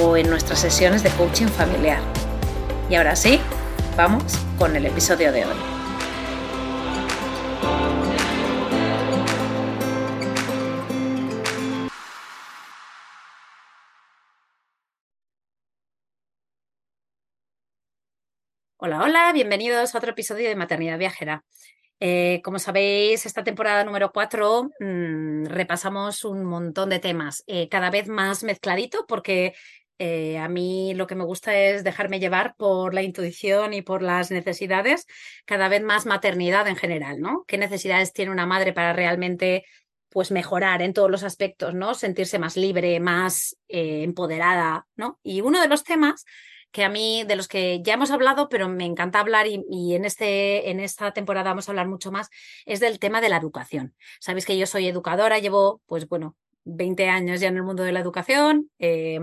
o en nuestras sesiones de coaching familiar. Y ahora sí, vamos con el episodio de hoy. Hola, hola, bienvenidos a otro episodio de Maternidad Viajera. Eh, como sabéis, esta temporada número 4 mm, repasamos un montón de temas, eh, cada vez más mezcladito porque eh, a mí lo que me gusta es dejarme llevar por la intuición y por las necesidades, cada vez más maternidad en general, ¿no? ¿Qué necesidades tiene una madre para realmente pues mejorar en todos los aspectos, ¿no? Sentirse más libre, más eh, empoderada, ¿no? Y uno de los temas que a mí, de los que ya hemos hablado, pero me encanta hablar y, en, este, en esta temporada vamos a hablar mucho más, es del tema de la educación. Sabéis que yo soy educadora, llevo, pues bueno, 20 años ya en el mundo de la educación. Eh,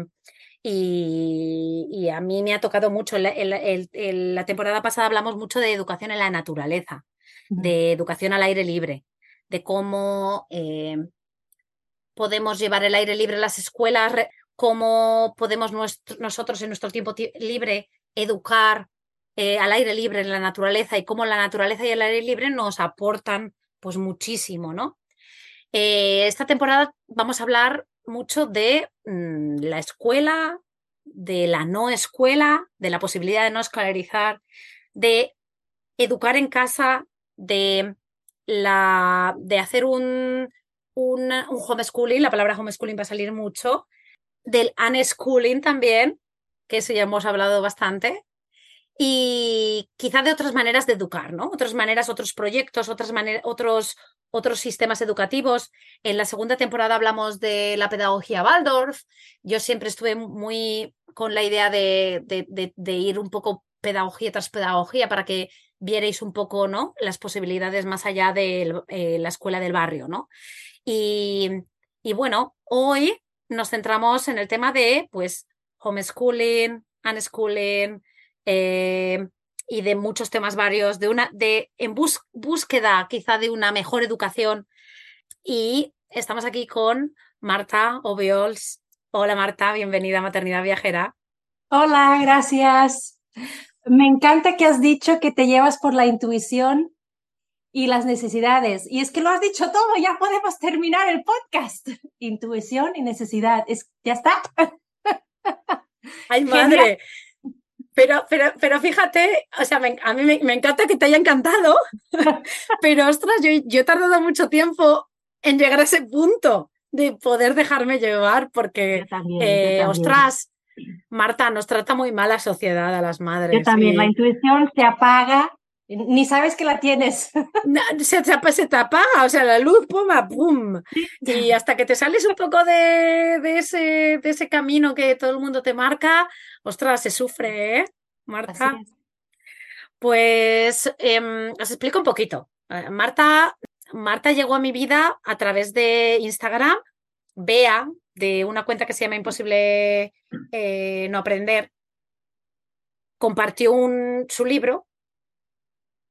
y, a mí me ha tocado mucho. La, temporada pasada hablamos mucho de educación en la naturaleza, de educación al aire libre, de cómo eh, podemos llevar el aire libre a las escuelas, cómo podemos nosotros en nuestro tiempo libre educar eh, al aire libre en la naturaleza y cómo la naturaleza y el aire libre nos aportan pues muchísimo, ¿no? Eh, esta temporada vamos a hablar mucho de mm, la escuela, de la no escuela, de la posibilidad de no escolarizar, de educar en casa, de, la, de hacer un, un, homeschooling, la palabra homeschooling va a salir mucho, del unschooling también, que eso ya hemos hablado bastante, y quizá de otras maneras de educar, ¿no? Otras maneras, otros proyectos, otras maneras, otros, otros sistemas educativos. En la segunda temporada hablamos de la pedagogía Waldorf. Yo siempre estuve muy con la idea de, de, ir un poco pedagogía tras pedagogía para que vierais un poco ¿no? las posibilidades más allá de eh, la escuela del barrio. ¿no? Y, y, bueno, hoy nos centramos en el tema de pues homeschooling, unschooling, eh, y de muchos temas varios, de una, de, en búsqueda quizá de una mejor educación. Y estamos aquí con Marta Obiols. Hola Marta, bienvenida a Maternidad Viajera. Hola, gracias. Me encanta que has dicho que te llevas por la intuición y las necesidades. Y es que lo has dicho todo, ya podemos terminar el podcast. Intuición y necesidad. Es, ya está. Ay, madre. Pero, pero, pero fíjate, o sea, a mí me, encanta que te haya encantado, pero ostras, yo, yo he tardado mucho tiempo en llegar a ese punto de poder dejarme llevar, porque, eh, ostras, Marta, nos trata muy mal la sociedad a las madres. Yo también, la intuición se apaga, ni sabes que la tienes. se, se, te apaga, o sea, la luz, pum, pum. Y hasta que te sales un poco de, de, ese, de ese camino que todo el mundo te marca, ostras, se sufre, ¿eh, Marta? Pues em, os explico un poquito. Eh, Marta, Marta llegó a mi vida a través de Instagram, Bea, de una cuenta que se llama Imposible eh, No Aprender, compartió un, su libro,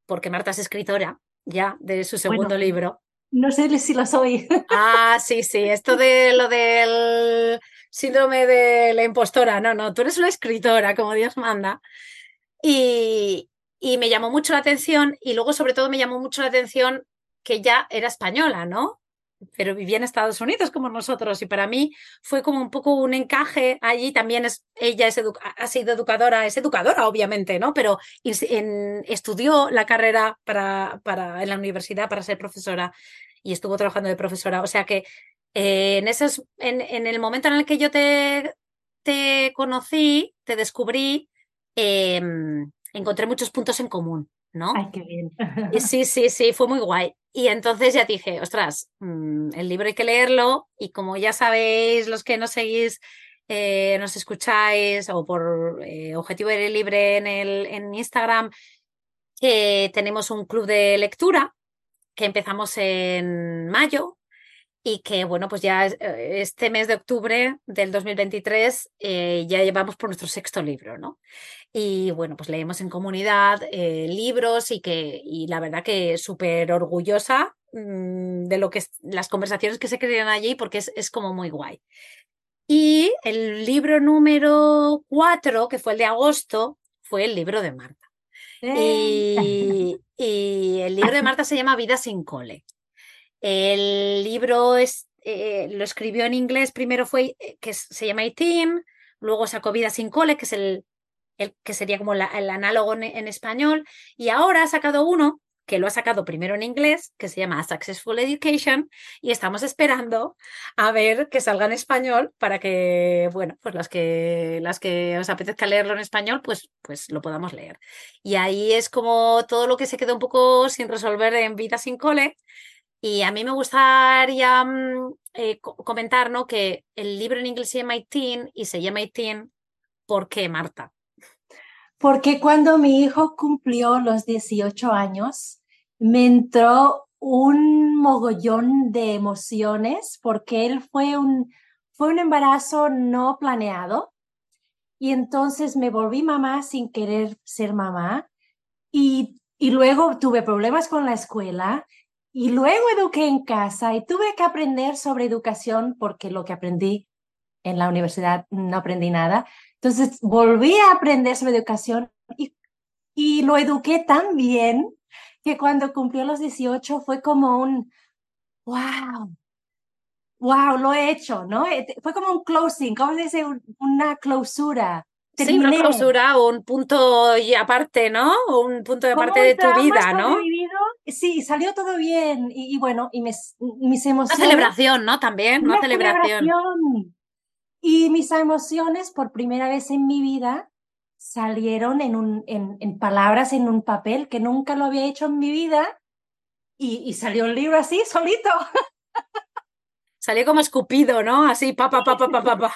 porque Marta es escritora ya de su segundo libro. No sé si lo soy. Ah, sí, sí, esto de lo del síndrome de la impostora. No, no, tú eres una escritora, como Dios manda. Y, y me llamó mucho la atención y luego sobre todo me llamó mucho la atención que ya era española, ¿no? Pero vivía en Estados Unidos como nosotros y para mí fue como un poco un encaje allí. También es, ella es ha sido educadora, es educadora obviamente, ¿no? Pero estudió la carrera para, para, en la universidad para ser profesora y estuvo trabajando de profesora. O sea que eh, en, esos, en, en, el momento en el que yo te, te conocí, te descubrí, em, encontré muchos puntos en común. ¿No? Ay, qué bien. sí, sí, sí, fue muy guay. Y entonces ya dije, ostras, mm, el libro hay que leerlo y como ya sabéis, los que nos seguís, eh, nos escucháis o por eh, Objetivo Aire Libre en, el, en Instagram, que tenemos un club de lectura que empezamos en mayo y que, bueno, pues ya eh, este mes de octubre del 2023 eh, ya llevamos por nuestro sexto libro, ¿no? Y bueno, pues leemos en comunidad eh, libros y que, y la verdad que súper orgullosa mm, de lo que las conversaciones que se crean allí porque es, es como muy guay. Y el libro número cuatro, que fue el de agosto, fue el libro de Marta. Y, y el libro de Marta se llama Vida sin cole. El libro es, eh, lo escribió en inglés, primero fue eh, que se llama Team, luego sacó Vida sin cole, que es el, el que sería como el análogo en, español, y ahora ha sacado uno que lo ha sacado primero en inglés, que se llama Successful Education, y estamos esperando a ver que salga en español para que, bueno, pues las que, las que os apetezca leerlo en español, pues, pues lo podamos leer. Y ahí es como todo lo que se quedó un poco sin resolver en Vida sin cole, y a mí me gustaría mm, eh, comentar que el libro en inglés se llama Teen y se llama Teen ¿por qué, Marta? Porque cuando mi hijo cumplió los 18 años, me entró un mogollón de emociones porque él fue un, fue un embarazo no planeado y entonces me volví mamá sin querer ser mamá y, y luego tuve problemas con la escuela y luego eduqué en casa y tuve que aprender sobre educación porque lo que aprendí en la universidad no aprendí nada. Entonces volví a aprender sobre educación y, y lo eduqué tan bien que cuando cumplió los 18 fue como un, wow, wow, lo he hecho, ¿no? Eh, fue como un closing, ¿cómo se dice? Una clausura. Sí, una clausura, un punto y aparte, ¿no? Un punto de aparte de tu vida, ¿no? Sí, salió todo bien y, bueno, y mis, mis emociones... Una celebración, ¿no? También, una, celebración. Y mis emociones por primera vez en mi vida salieron en, un, en, en palabras en un papel que nunca lo había hecho en mi vida y, y salió el libro así, solito. Salió como escupido, ¿no? Así, pa, pa, pa, pa, pa, pa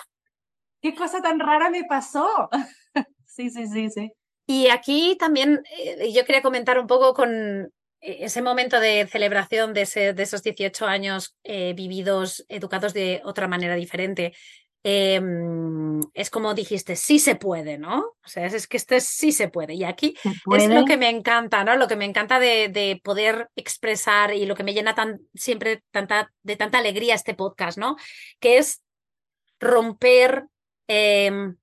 qué cosa tan rara me pasó. sí, sí, sí, sí. Y aquí también eh, yo quería comentar un poco con ese momento de celebración de, esos 18 años eh, vividos, educados de otra manera diferente. Em, es como dijiste, sí se puede, ¿no? O sea, es, que esto sí se puede. Y aquí es lo que me encanta, ¿no? Lo que me encanta de, poder expresar y lo que me llena tan, siempre tanta, de tanta alegría este podcast, ¿no? Que es romper Em,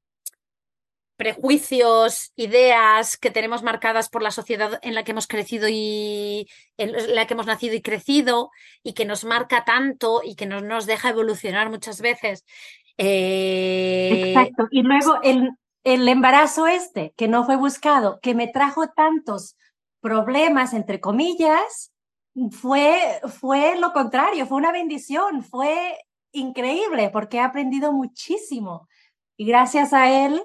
prejuicios, ideas que tenemos marcadas por la sociedad en la que hemos crecido y en la que hemos nacido y crecido y que nos marca tanto y que no nos deja evolucionar muchas veces. Eh, Exacto. Y luego el, el embarazo este, que no fue buscado, que me trajo tantos problemas, entre comillas, fue, fue lo contrario, fue una bendición, fue increíble porque he aprendido muchísimo. Y gracias a él,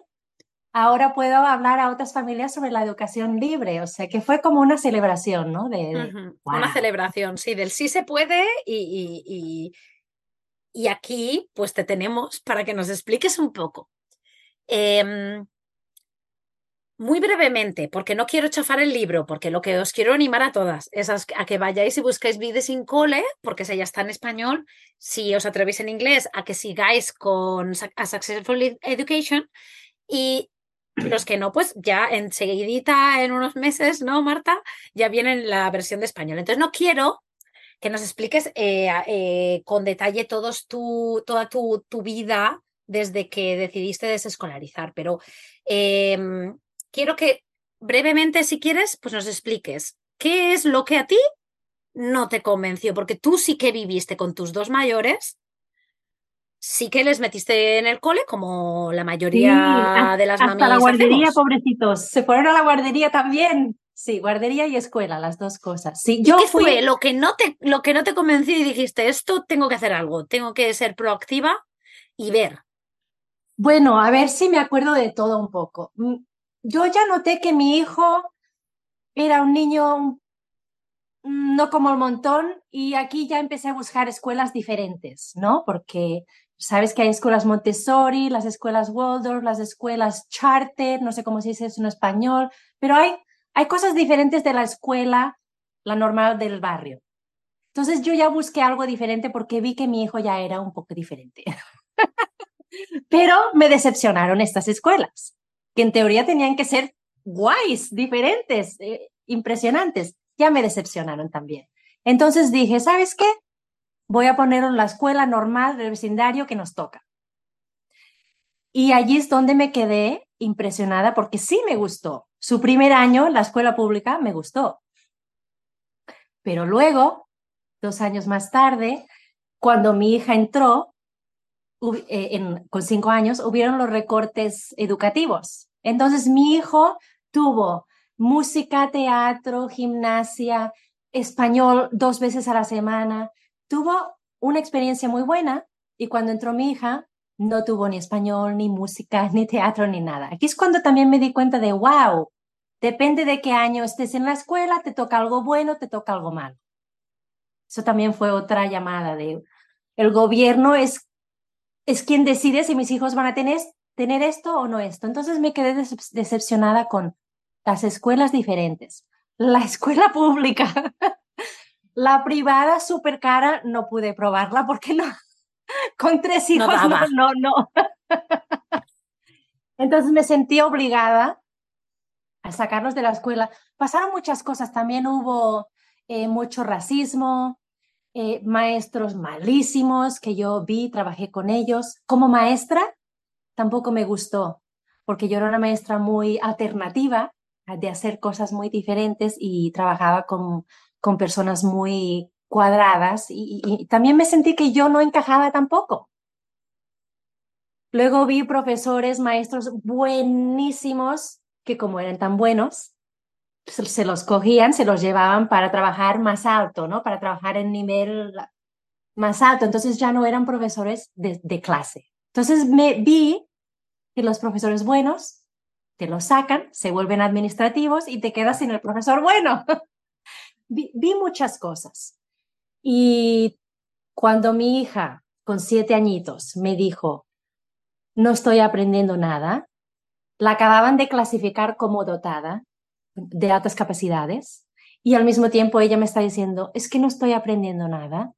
ahora puedo hablar a otras familias sobre la educación libre. O sea, que fue como una celebración, ¿no? De, Una celebración, sí, del sí se puede y, y, aquí pues te tenemos para que nos expliques un poco. Em, muy brevemente, porque no quiero chafar el libro, porque lo que os quiero animar a todas es a que vayáis y busquéis Vides sin Cole, porque ese ya está en español. Si os atrevéis en inglés, a que sigáis con A Successful Education. Y los que no, pues ya enseguidita, en unos meses, ¿no, Marta? Ya viene la versión de español. Entonces no quiero que nos expliques eh, eh, con detalle todos tu, toda tu, tu, vida desde que decidiste desescolarizar, pero em, quiero que brevemente, si quieres, pues nos expliques qué es lo que a ti no te convenció? Porque tú sí que viviste con tus dos mayores, sí que les metiste en el cole como la mayoría de las hasta la guardería, pobrecitos. Se fueron a la guardería también. Sí, guardería y escuela, las dos cosas. Sí, yo ¿Qué fue lo que no te lo que no te convenció y dijiste, esto tengo que hacer algo, tengo que ser proactiva y ver? Bueno, a ver si me acuerdo de todo un poco. Mm, yo ya noté que mi hijo era un niño no como el montón y aquí ya empecé a buscar escuelas diferentes, ¿no? Porque sabes que hay escuelas Montessori, las escuelas Waldorf, las escuelas Charter, no sé cómo se dice eso en español, pero hay hay cosas diferentes de la escuela, la normal del barrio. Entonces yo ya busqué algo diferente porque vi que mi hijo ya era un poco diferente. Pero me decepcionaron estas escuelas, que en teoría tenían que ser guays, diferentes, eh, impresionantes. Ya me decepcionaron también. Entonces dije, ¿sabes qué? Voy a poner en la escuela normal del vecindario que nos toca. Y allí es donde me quedé impresionada porque sí me gustó. Su primer año, la escuela pública, me gustó. Pero luego, dos años más tarde, cuando mi hija entró, eh, con cinco años, hubieron los recortes educativos. Entonces mi hijo tuvo música, teatro, gimnasia, español dos veces a la semana. Tuvo una experiencia muy buena y cuando entró mi hija, no tuvo ni español, ni música, ni teatro, ni nada. Aquí es cuando también me di cuenta de, wow, Depende de qué año estés en la escuela, te toca algo bueno, te toca algo malo. Eso también fue otra llamada de el gobierno es, es quien decide si mis hijos van a tener, tener esto o no esto. Entonces me quedé decepcionada con las escuelas diferentes. La escuela pública, la privada súper cara, no pude probarla porque no, con tres hijos no, no, no. Entonces me sentí obligada a sacarlos de la escuela. Pasaron muchas cosas, también hubo eh, mucho racismo, eh, maestros malísimos que yo vi, trabajé con ellos. Como maestra, tampoco me gustó, porque yo era una maestra muy alternativa, de hacer cosas muy diferentes y trabajaba con, con personas muy cuadradas y también me sentí que yo no encajaba tampoco. Luego vi profesores, maestros buenísimos que como eran tan buenos, se los cogían, se los llevaban para trabajar más alto, ¿no? Para trabajar en nivel más alto. Entonces ya no eran profesores de, clase. Entonces me vi que los profesores buenos te los sacan, se vuelven administrativos y te quedas sin el profesor bueno. vi, muchas cosas. Y cuando mi hija, con siete añitos, me dijo, no estoy aprendiendo nada, la acababan de clasificar como dotada de altas capacidades y al mismo tiempo ella me está diciendo, es que no estoy aprendiendo nada.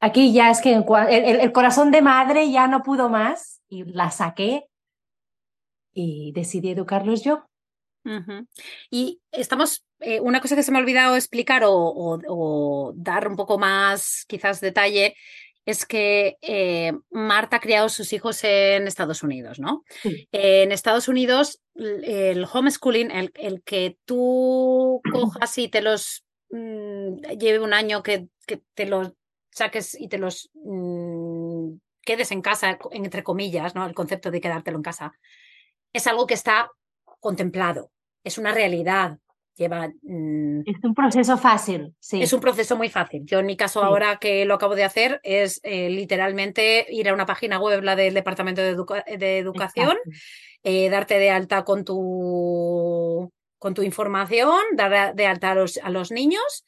Aquí ya es que el, corazón de madre ya no pudo más y la saqué y decidí educarlos yo. Y estamos, eh, una cosa que se me ha olvidado explicar o, dar un poco más quizás detalle es que eh, Marta ha criado sus hijos en Estados Unidos, ¿no? en Estados Unidos, el homeschooling, el, que tú cojas y te los mm, lleve un año que, te los saques y te los mm, quedes en casa, entre comillas, ¿no? El concepto de quedártelo en casa, es algo que está contemplado, es una realidad lleva... Mm, es un proceso fácil, sí. Es un proceso muy fácil. Yo en mi caso ahora que lo acabo de hacer es eh, literalmente ir a una página web, la del Departamento de, Educación, eh, darte de alta con tu, con tu información, dar de alta a los, a los niños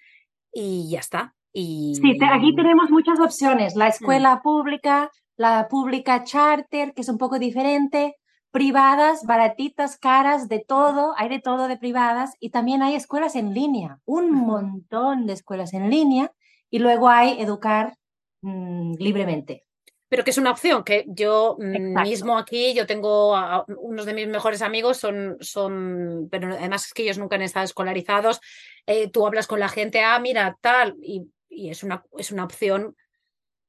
y ya está. Y... Sí, aquí tenemos muchas opciones. La mm. escuela pública, la pública charter, que es un poco diferente, privadas, baratitas, caras, de todo, hay de todo de privadas y también hay escuelas en línea, un montón de escuelas en línea y luego hay educar mm, libremente. Pero que es una opción, que yo mm, mismo aquí, yo tengo a, unos de mis mejores amigos, son, son, pero además es que ellos nunca han estado escolarizados, eh, tú hablas con la gente, ah, mira, tal, y, y es, una, es una opción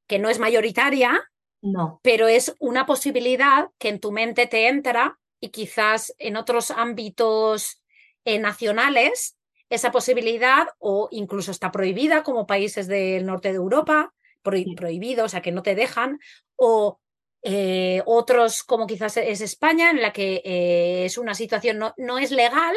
que no es mayoritaria, no. Pero es una posibilidad que en tu mente te entra y quizás en otros ámbitos eh, nacionales esa posibilidad o incluso está prohibida como países del norte de Europa, prohibido, o sea, que no te dejan, o eh, otros como quizás es España, en la que eh, es una situación, no, no es legal,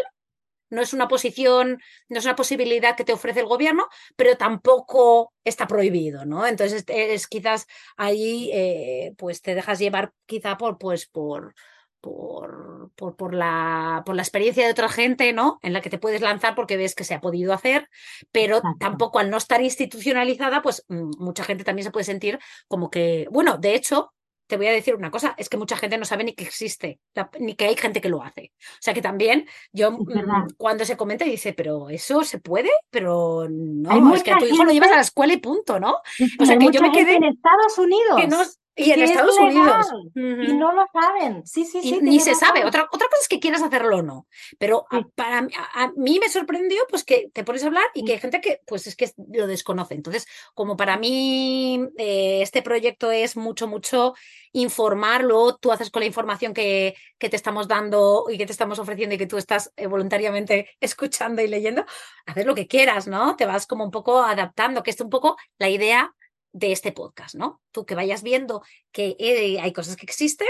no es una posición, no es una posibilidad que te ofrece el gobierno, pero tampoco está prohibido, ¿no? Entonces es, quizás ahí eh, pues te dejas llevar quizá por pues por por, por, por, la, por la experiencia de otra gente, ¿no? En la que te puedes lanzar porque ves que se ha podido hacer, pero tampoco al no estar institucionalizada, pues mm, mucha gente también se puede sentir como que, bueno, de hecho, te voy a decir una cosa, es que mucha gente no sabe ni que existe, ni que hay gente que lo hace. O sea que también yo mm, cuando se comenta dice, pero eso se puede, pero no, es que a tu hijo lo llevas a la escuela y punto, ¿no? o sea que yo me quedé en Estados Unidos. Y en Estados Unidos. Y no lo saben. Sí, sí, sí. ni se sabe. Otra, otra cosa es que quieras hacerlo o no. Pero para a, mí me sorprendió pues que te pones a hablar y que hay gente que pues es que lo desconoce. Entonces, como para mí eh, este proyecto es mucho, mucho informarlo, tú haces con la información que, que, te estamos dando y que te estamos ofreciendo y que tú estás eh, voluntariamente escuchando y leyendo, haces lo que quieras, ¿no? Te vas como un poco adaptando, que es un poco la idea de este podcast, ¿no? Tú que vayas viendo que eh, hay cosas que existen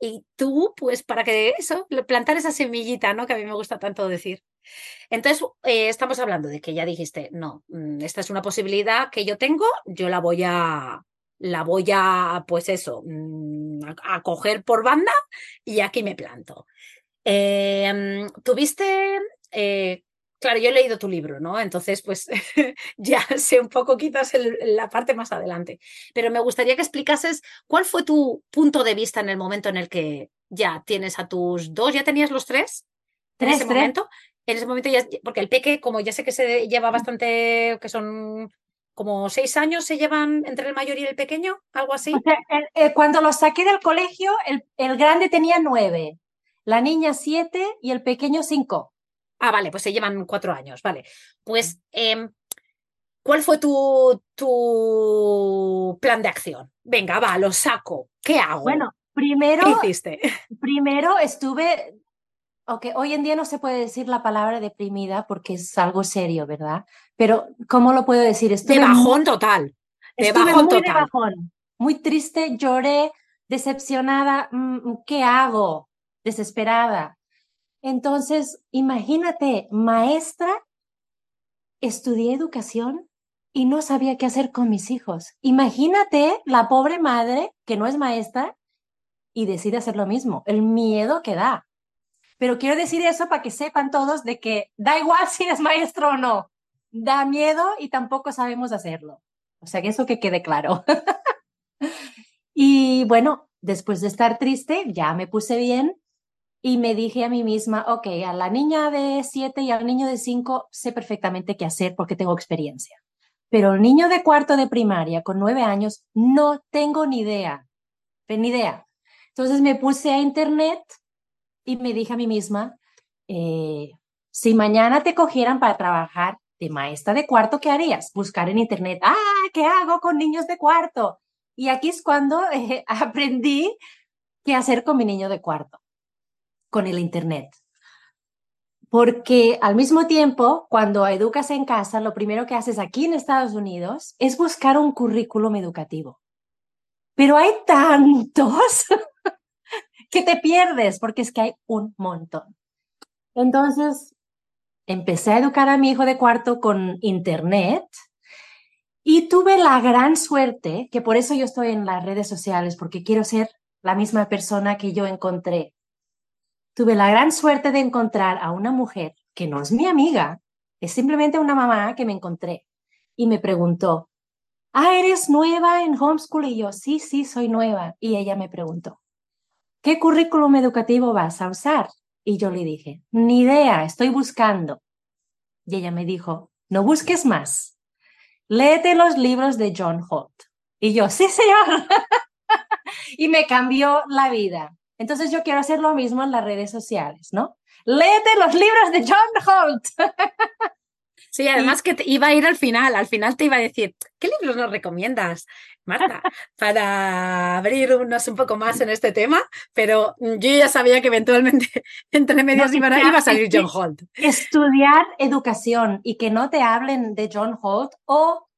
y tú, pues, para que eso, plantar esa semillita, ¿no? Que a mí me gusta tanto decir. Entonces, eh, estamos hablando de que ya dijiste, no, mm, esta es una posibilidad que yo tengo, yo la voy a, la voy a, pues eso, mm, a, coger por banda y aquí me planto. Em, ¿Tuviste eh, claro, yo he leído tu libro, ¿no? Entonces, pues ya sé un poco quizás la parte más adelante. Pero me gustaría que explicases cuál fue tu punto de vista en el momento en el que ya tienes a tus dos, ¿ya tenías los tres? ¿En ese momento? En ese momento ya, porque el peque, como ya sé que se lleva bastante, que son como seis años se llevan entre el mayor y el pequeño, algo así. Eh, cuando los saqué del colegio, el, el grande tenía nueve, la niña siete y el pequeño cinco. Ah, vale, pues se llevan cuatro años, vale. Pues, em, ¿cuál fue tu, tu plan de acción? Venga, va, lo saco. ¿Qué hago? Bueno, primero. ¿Qué hiciste? Primero estuve. Ok, hoy en día no se puede decir la palabra deprimida porque es algo serio, ¿verdad? Pero, ¿cómo lo puedo decir? Estuve de bajón total. De bajón muy total. bajón. Muy triste, lloré, decepcionada. Mm, ¿Qué hago? Desesperada. Entonces, imagínate, maestra, estudié educación y no sabía qué hacer con mis hijos. Imagínate la pobre madre que no es maestra y decide hacer lo mismo, el miedo que da. Pero quiero decir eso para que sepan todos de que da igual si eres maestro o no, da miedo y tampoco sabemos hacerlo. O sea que eso que quede claro. y bueno, después de estar triste, ya me puse bien y me dije a mí misma, ok, a la niña de siete y al niño de cinco sé perfectamente qué hacer porque tengo experiencia. Pero el niño de cuarto de primaria con nueve años no tengo ni idea, ni idea. Entonces me puse a internet y me dije a mí misma, eh, si mañana te cogieran para trabajar de maestra de cuarto, ¿qué harías? Buscar en internet, ah, ¿qué hago con niños de cuarto? Y aquí es cuando eh, aprendí qué hacer con mi niño de cuarto con el Internet. Porque al mismo tiempo, cuando educas en casa, lo primero que haces aquí en Estados Unidos es buscar un currículum educativo. Pero hay tantos que te pierdes porque es que hay un montón. Entonces, empecé a educar a mi hijo de cuarto con Internet y tuve la gran suerte, que por eso yo estoy en las redes sociales, porque quiero ser la misma persona que yo encontré tuve la gran suerte de encontrar a una mujer que no es mi amiga, es simplemente una mamá que me encontré y me preguntó, ah, ¿eres nueva en homeschool? Y yo, sí, sí, soy nueva. Y ella me preguntó, ¿qué currículum educativo vas a usar? Y yo le dije, ni idea, estoy buscando. Y ella me dijo, no busques más, léete los libros de John Holt. Y yo, sí, señor. y me cambió la vida. Entonces yo quiero hacer lo mismo en las redes sociales, ¿no? Léete los libros de John Holt. Sí, además que te iba a ir al final, al final te iba a decir, ¿qué libros nos recomiendas, Marta, para abrirnos un poco más en este tema? Pero yo ya sabía que eventualmente entre medias iba, a salir John Holt. Estudiar educación y que no te hablen de John Holt o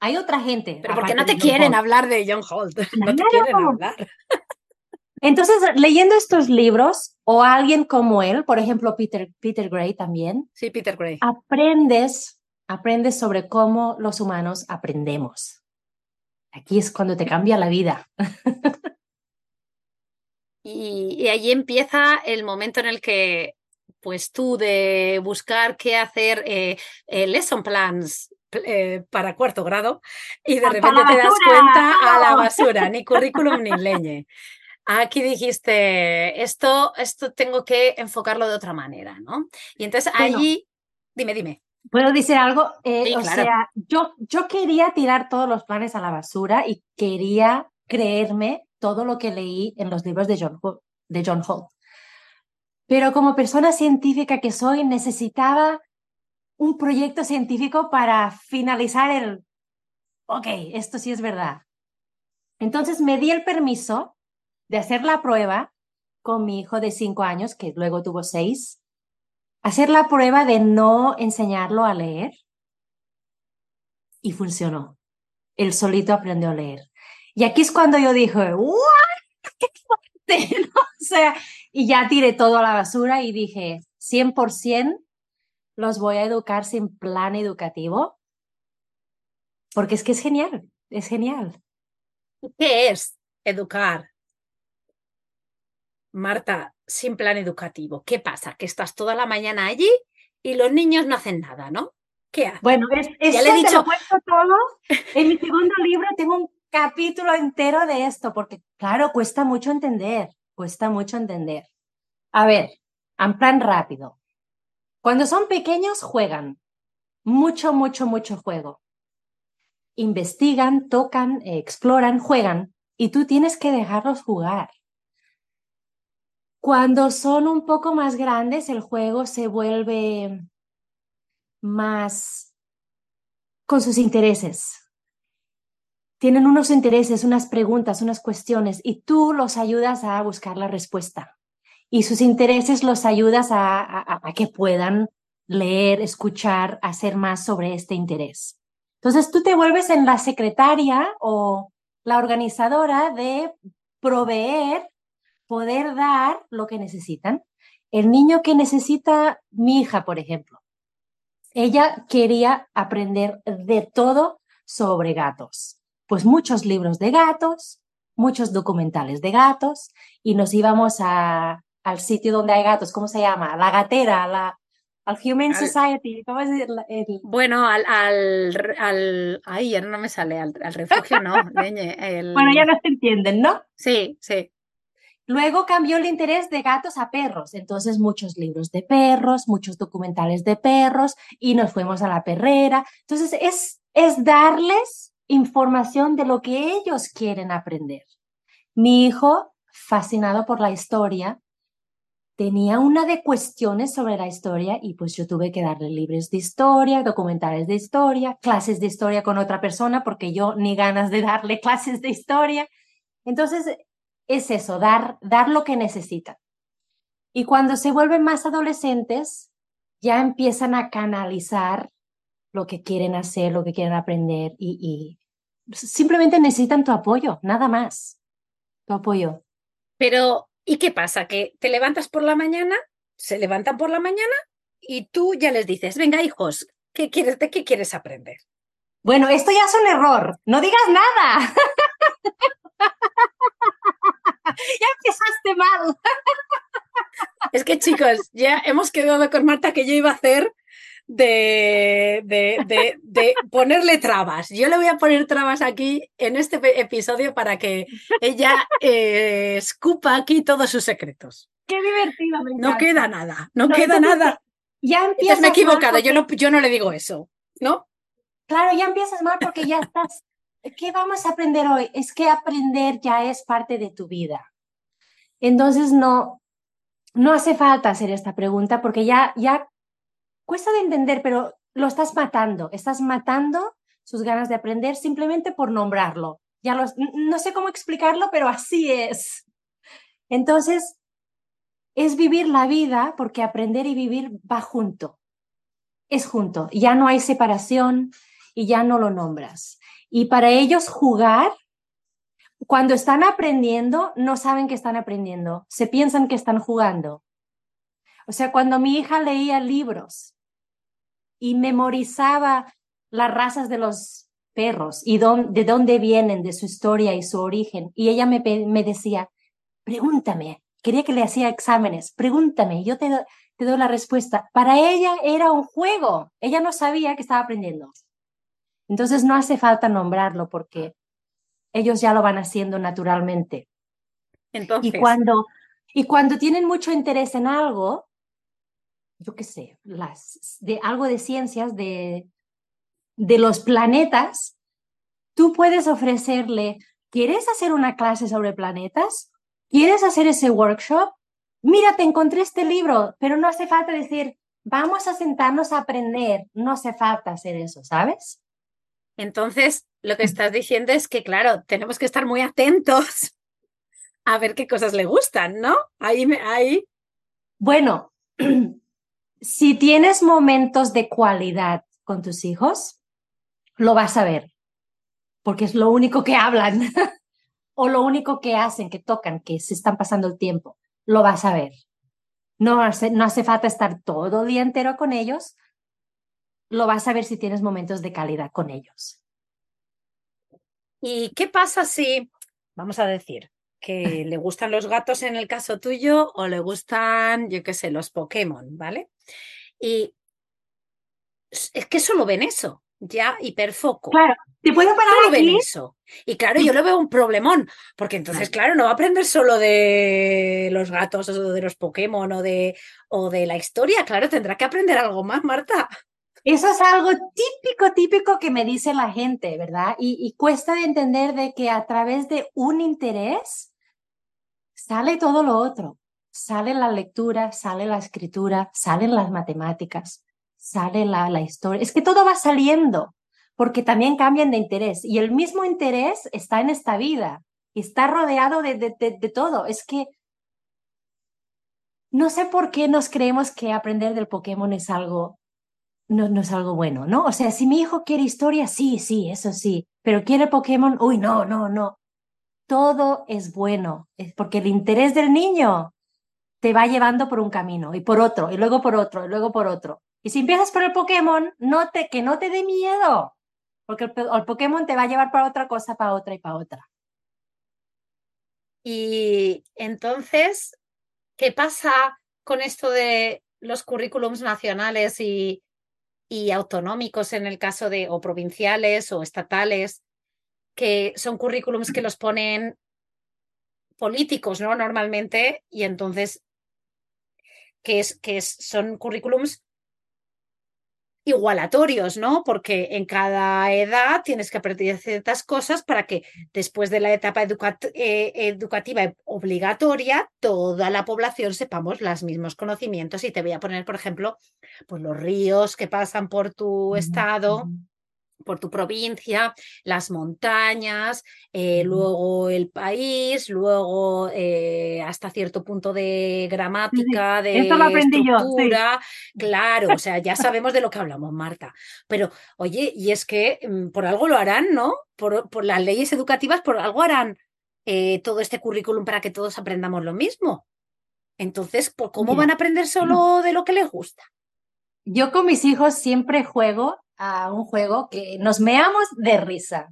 hay otra gente. Pero porque no te quieren hablar de John Holt, no te quieren hablar. Entonces, leyendo estos libros, o alguien como él, por ejemplo, Peter, Peter Gray también. Sí, Peter Gray. Aprendes, aprendes sobre cómo los humanos aprendemos. Aquí es cuando te cambia la vida. y, y allí empieza el momento en el que, pues tú, de buscar qué hacer, eh, eh, lesson plans, eh, para cuarto grado y de repente te das cuenta a la basura, ni currículum ni leñe. Aquí dijiste, esto, esto tengo que enfocarlo de otra manera, ¿no? Y entonces allí, dime, dime. ¿Puedo decir algo? Eh, o sea, yo, yo quería tirar todos los planes a la basura y quería creerme todo lo que leí en los libros de John, de John Holt. Pero como persona científica que soy, necesitaba un proyecto científico para finalizar el, ok, esto sí es verdad. Entonces me di el permiso de hacer la prueba con mi hijo de cinco años, que luego tuvo seis, hacer la prueba de no enseñarlo a leer y funcionó. Él solito aprendió a leer. Y aquí es cuando yo dije, ¡What! ¡Qué fuerte! O sea, y ya tiré todo a la basura y dije, 100% los voy a educar sin plan educativo, porque es que es genial, es genial. ¿Qué es educar Marta, sin plan educativo, ¿qué pasa? Que estás toda la mañana allí y los niños no hacen nada, ¿no? ¿Qué hacen? Bueno, es, ya le he dicho todo. En mi segundo libro tengo un capítulo entero de esto, porque claro, cuesta mucho entender, cuesta mucho entender. A ver, en plan rápido. Cuando son pequeños juegan, mucho, mucho, mucho juego. Investigan, tocan, exploran, juegan, y tú tienes que dejarlos jugar. Cuando son un poco más grandes, el juego se vuelve más con sus intereses. Tienen unos intereses, unas preguntas, unas cuestiones y tú los ayudas a buscar la respuesta. Y sus intereses los ayudas a, que puedan leer, escuchar, hacer más sobre este interés. Entonces tú te vuelves en la secretaria o la organizadora de proveer poder dar lo que necesitan. El niño que necesita, mi hija, por ejemplo, ella quería aprender de todo sobre gatos. Pues muchos libros de gatos, muchos documentales de gatos, y nos íbamos a, al sitio donde hay gatos, ¿cómo se llama? La gatera, la, al Human Society, ¿cómo es el, Bueno, al, al, al, Ay, ya no me sale, al, refugio no, Bueno, ya no se entienden, ¿no? Sí, sí. Luego cambió el interés de gatos a perros, entonces muchos libros de perros, muchos documentales de perros y nos fuimos a la perrera. Entonces es, es darles información de lo que ellos quieren aprender. Mi hijo, fascinado por la historia, tenía una de cuestiones sobre la historia y pues yo tuve que darle libros de historia, documentales de historia, clases de historia con otra persona porque yo ni ganas de darle clases de historia. Entonces es eso, dar, dar lo que necesitan. Y cuando se vuelven más adolescentes, ya empiezan a canalizar lo que quieren hacer, lo que quieren aprender y, simplemente necesitan tu apoyo, nada más. Tu apoyo. Pero, ¿y qué pasa? Que te levantas por la mañana, se levantan por la mañana y tú ya les dices, venga hijos, ¿qué quieres, ¿de qué quieres aprender? Bueno, esto ya es un error. No digas nada. ya empezaste mal. Es que chicos, ya hemos quedado con Marta que yo iba a hacer de, de, ponerle trabas. Yo le voy a poner trabas aquí en este episodio para que ella eh, escupa aquí todos sus secretos. Qué divertido. no queda nada, no, queda nada. Ya empiezas. me he equivocado, yo, no, yo no le digo eso, ¿no? Claro, ya empiezas mal porque ya estás. ¿Qué vamos a aprender hoy? Es que aprender ya es parte de tu vida. Entonces, no, no hace falta hacer esta pregunta porque ya, ya cuesta de entender, pero lo estás matando, estás matando sus ganas de aprender simplemente por nombrarlo. Ya los, no sé cómo explicarlo, pero así es. Entonces, es vivir la vida porque aprender y vivir va junto. Es junto. Ya no hay separación y ya no lo nombras. Y para ellos jugar, cuando están aprendiendo, no saben que están aprendiendo, se piensan que están jugando. O sea, cuando mi hija leía libros y memorizaba las razas de los perros y de dónde vienen, de su historia y su origen, y ella me, decía, pregúntame, quería que le hacía exámenes, pregúntame, yo te, te doy la respuesta. Para ella era un juego, ella no sabía que estaba aprendiendo. Entonces no hace falta nombrarlo porque ellos ya lo van haciendo naturalmente. Entonces. Y cuando, y cuando tienen mucho interés en algo, yo qué sé, las, de algo de ciencias, de, de los planetas, tú puedes ofrecerle, ¿quieres hacer una clase sobre planetas? ¿Quieres hacer ese workshop? Mira, te encontré este libro, pero no hace falta decir, vamos a sentarnos a aprender, no hace falta hacer eso, ¿sabes? Entonces, lo que estás diciendo es que, claro, tenemos que estar muy atentos a ver qué cosas le gustan, ¿no? Ahí, me, ahí. Bueno, si tienes momentos de cualidad con tus hijos, lo vas a ver, porque es lo único que hablan o lo único que hacen, que tocan, que se están pasando el tiempo, lo vas a ver. No hace, no hace falta estar todo el día entero con ellos, lo vas a ver si tienes momentos de calidad con ellos. ¿Y qué pasa si, vamos a decir, que le gustan los gatos en el caso tuyo o le gustan, yo qué sé, los Pokémon, ¿vale? Y es que solo ven eso, ya hiperfoco. Claro, te puedo parar solo ven eso. Y claro, yo lo veo un problemón, porque entonces, claro, no va a aprender solo de los gatos o de los Pokémon o de, o de la historia, claro, tendrá que aprender algo más, Marta. Eso es algo típico, típico que me dice la gente, ¿verdad? Y, cuesta de entender de que a través de un interés sale todo lo otro. Sale la lectura, sale la escritura, salen las matemáticas, sale la, la historia. Es que todo va saliendo porque también cambian de interés. Y el mismo interés está en esta vida está rodeado de, de, de todo. Es que no sé por qué nos creemos que aprender del Pokémon es algo no, no es algo bueno, ¿no? O sea, si mi hijo quiere historia, sí, sí, eso sí, pero quiere Pokémon, uy, no, no, no. Todo es bueno, es porque el interés del niño te va llevando por un camino y por otro, y luego por otro, y luego por otro. Y si empiezas por el Pokémon, no te, que no te dé miedo, porque el, el Pokémon te va a llevar para otra cosa, para otra y para otra. Y entonces, ¿qué pasa con esto de los currículums nacionales y, y autonómicos en el caso de, o provinciales o estatales, que son currículums que los ponen políticos, ¿no? Normalmente, y entonces, que, es, que es, son currículums igualatorios, ¿no? Porque en cada edad tienes que aprender ciertas cosas para que después de la etapa eh, educativa obligatoria, toda la población sepamos los mismos conocimientos. Y te voy a poner, por ejemplo, pues los ríos que pasan por tu estado por tu provincia, las montañas, eh, luego el país, luego eh, hasta cierto punto de gramática, de Esto lo aprendí estructura. Claro, o sea, ya sabemos de lo que hablamos, Marta. Pero, oye, y es que mm, por algo lo harán, ¿no? Por, por las leyes educativas, por algo harán eh, todo este currículum para que todos aprendamos lo mismo. Entonces, ¿cómo van a aprender solo de lo que les gusta? Yo con mis hijos siempre juego a un juego que nos meamos de risa,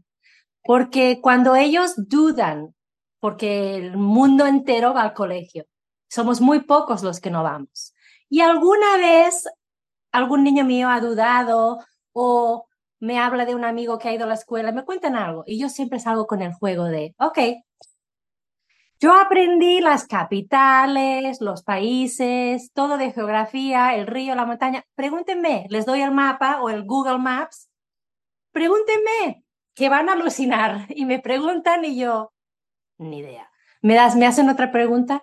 porque cuando ellos dudan, porque el mundo entero va al colegio, somos muy pocos los que no vamos. Y alguna vez algún niño mío ha dudado o me habla de un amigo que ha ido a la escuela, me cuentan algo y yo siempre salgo con el juego de, ok, yo aprendí las capitales, los países, todo de geografía, el río, la montaña. Pregúntenme, les doy el mapa o el Google Maps. Pregúntenme, que van a alucinar. Y me preguntan y yo, ni idea. ¿Me, das, me hacen otra pregunta?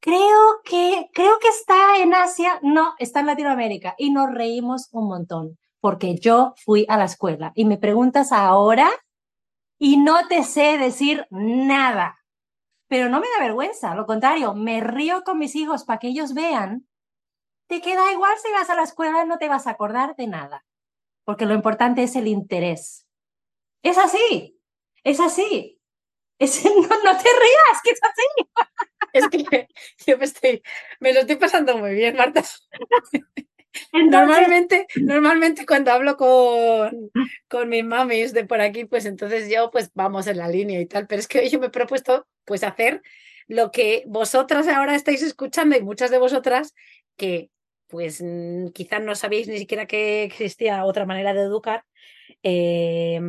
Creo que, creo que está en Asia. No, está en Latinoamérica. Y nos reímos un montón. porque yo fui a la escuela y me preguntas ahora y no te sé decir nada. Pero no me da vergüenza, lo contrario, me río con mis hijos para que ellos vean te queda igual si vas a la escuela, no te vas a acordar de nada, porque lo importante es el interés. Es así, es así. Es, no, te rías, que es así. Es que yo me, estoy, me lo estoy pasando muy bien, Marta. normalmente, normalmente cuando hablo con, con mis mamis de por aquí, pues entonces yo pues vamos en la línea y tal, pero es que hoy yo me he propuesto pues hacer lo que vosotras ahora estáis escuchando y muchas de vosotras que pues quizás no sabíais ni siquiera que existía otra manera de educar, eh,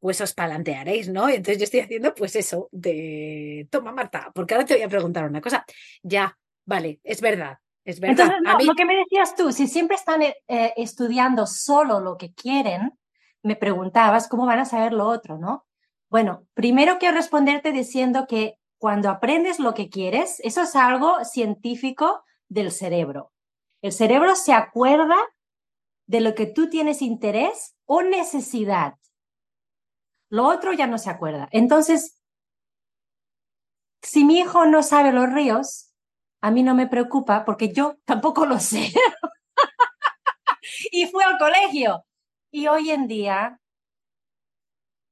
pues os palantearéis, ¿no? Y entonces yo estoy haciendo pues eso de, toma Marta, porque ahora te voy a preguntar una cosa. Ya, vale, es verdad. Es verdad. Entonces, lo que me decías tú, si siempre están eh, estudiando solo lo que quieren, me preguntabas cómo van a saber lo otro, ¿no? Bueno, primero quiero responderte diciendo que cuando aprendes lo que quieres, eso es algo científico del cerebro. El cerebro se acuerda de lo que tú tienes interés o necesidad. Lo otro ya no se acuerda. Entonces, si mi hijo no sabe los ríos, a mí no me preocupa porque yo tampoco lo sé. y fui al colegio. Y hoy en día,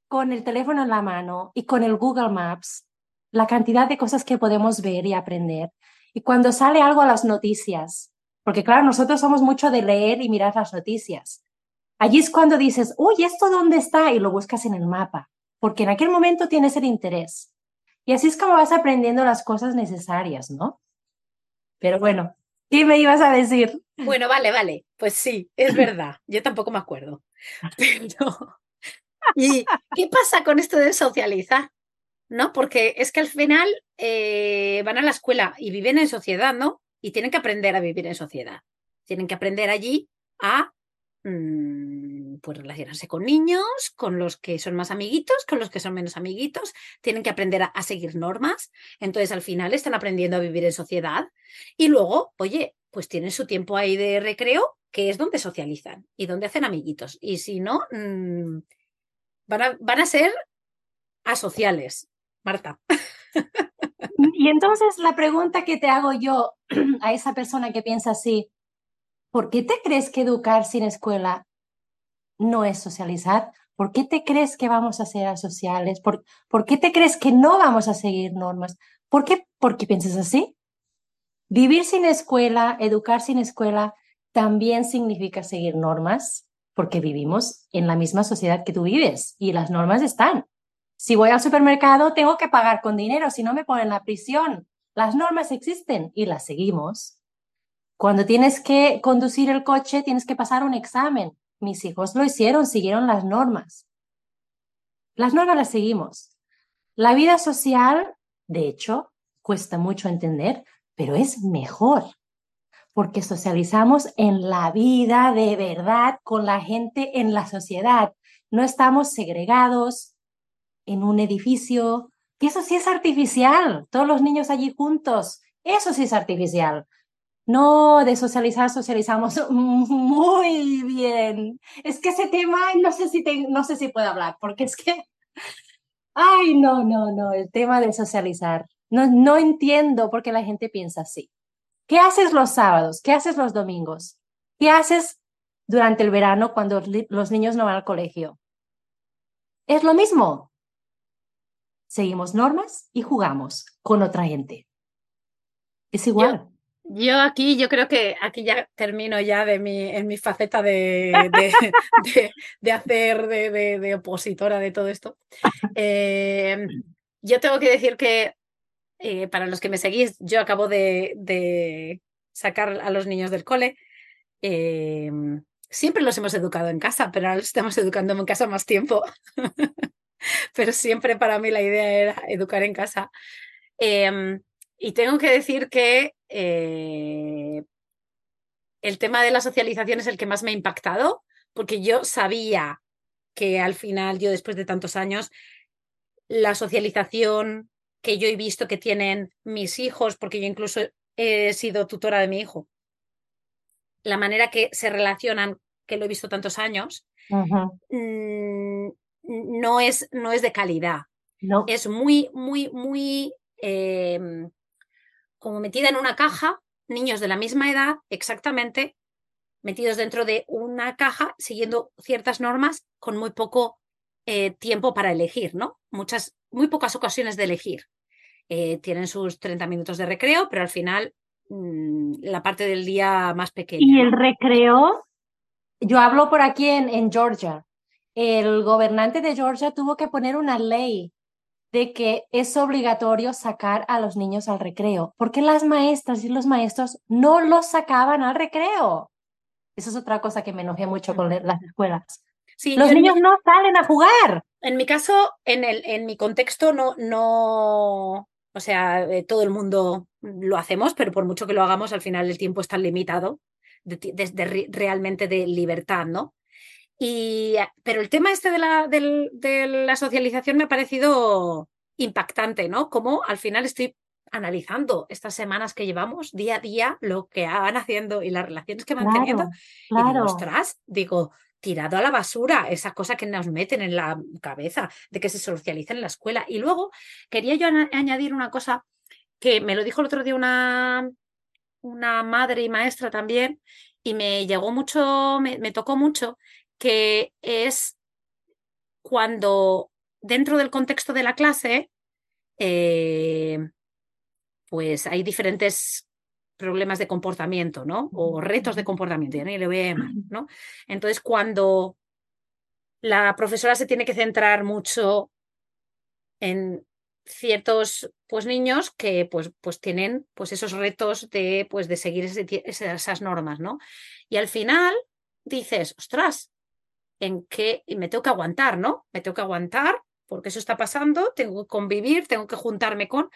con el teléfono en la mano y con el Google Maps, la cantidad de cosas que podemos ver y aprender. Y cuando sale algo a las noticias, porque claro, nosotros somos mucho de leer y mirar las noticias. Allí es cuando dices, uy, ¿esto dónde está? Y lo buscas en el mapa, porque en aquel momento tienes el interés. Y así es como vas aprendiendo las cosas necesarias, ¿no? Pero bueno, ¿qué me ibas a decir? Bueno, vale, vale. Pues sí, es verdad. Yo tampoco me acuerdo. Pero... ¿Y qué pasa con esto de socializar? ¿No? Porque es que al final eh, van a la escuela y viven en sociedad, ¿no? y tienen que aprender a vivir en sociedad. Tienen que aprender allí a pues relacionarse con niños, con los que son más amiguitos, con los que son menos amiguitos, tienen que aprender a, seguir normas, entonces al final están aprendiendo a vivir en sociedad y luego, oye, pues tienen su tiempo ahí de recreo, que es donde socializan y donde hacen amiguitos. Y si no, mm, van, a, van a ser asociales, Marta. Y entonces la pregunta que te hago yo a esa persona que piensa así, ¿por qué te crees que educar sin escuela no es socializar? ¿Por qué te crees que vamos a ser asociales? ¿Por, ¿por qué te crees que no vamos a seguir normas? ¿Por qué, ¿Por qué piensas así? Vivir sin escuela, educar sin escuela, también significa seguir normas, porque vivimos en la misma sociedad que tú vives y las normas están. Si voy al supermercado, tengo que pagar con dinero, si no me ponen la prisión. Las normas existen y las seguimos. Cuando tienes que conducir el coche, tienes que pasar un examen. Mis hijos lo hicieron, siguieron las normas. Las normas las seguimos. La vida social, de hecho, cuesta mucho entender, pero es mejor porque socializamos en la vida de verdad con la gente en la sociedad. No estamos segregados, en un edificio, que eso sí es artificial, todos los niños allí juntos, eso sí es artificial. No, de socializar, socializamos muy bien. Es que ese tema, no sé si, no sé si puedo hablar, porque es que, ay, no, no, no, el tema de socializar. No, no entiendo por qué la gente piensa así. ¿Qué haces los sábados? ¿Qué haces los domingos? ¿Qué haces durante el verano cuando los niños no van al colegio? Es lo mismo seguimos normas y jugamos con otra gente. Es igual. Yo, aquí, yo creo que aquí ya termino ya de mi, en mi faceta de, de, hacer de, opositora de todo esto. Eh, yo tengo que decir que eh, para los que me seguís, yo acabo de, sacar a los niños del cole. Eh, siempre los hemos educado en casa, pero ahora los estamos educando en casa más tiempo. pero siempre para mí la idea era educar en casa. Y tengo que decir que eh, el tema de la socialización es el que más me ha impactado, porque yo sabía que al final, yo después de tantos años, la socialización que yo he visto que tienen mis hijos, porque yo incluso he sido tutora de mi hijo, la manera que se relacionan que lo he visto tantos años, mm, no, es, no es de calidad. No. Es muy, muy, muy em, como metida en una caja, niños de la misma edad, exactamente, metidos dentro de una caja, siguiendo ciertas normas con muy poco eh, tiempo para elegir, ¿no? Muchas, muy pocas ocasiones de elegir. Eh, tienen sus 30 minutos de recreo, pero al final mm, la parte del día más pequeña. Y el recreo, yo hablo por aquí en, en Georgia. El gobernante de Georgia tuvo que poner una ley de que es obligatorio sacar a los niños al recreo, porque las maestras y los maestros no los sacaban al recreo. Eso es otra cosa que me enojé mucho con las escuelas. Sí, los niños no salen a jugar. En mi caso, en, el, en mi contexto, no, no, o sea, eh, todo el mundo lo hacemos, pero por mucho que lo hagamos, al final el tiempo está limitado, de, realmente de libertad, ¿no? Y, pero el tema este de la, de la socialización me ha parecido impactante, ¿no? Como al final estoy analizando estas semanas que llevamos día a día lo que van haciendo y las relaciones que van teniendo. Y digo, ostras, digo, tirado a la basura esa cosa que nos meten en la cabeza de que se socializa en la escuela. Y luego quería yo añadir una cosa que me lo dijo el otro día una, una madre y maestra también y me llegó mucho, me, me tocó mucho, que es cuando dentro del contexto de la clase, eh, pues hay diferentes problemas de comportamiento, ¿no? O retos de comportamiento, ya no le voy a llamar, ¿no? Entonces, cuando la profesora se tiene que centrar mucho en ciertos pues niños que pues, pues tienen pues esos retos de pues de seguir esas normas, ¿no? Y al final dices, ostras, en qué me tengo que aguantar, ¿no? Me tengo que aguantar porque eso está pasando, tengo que convivir, tengo que juntarme con...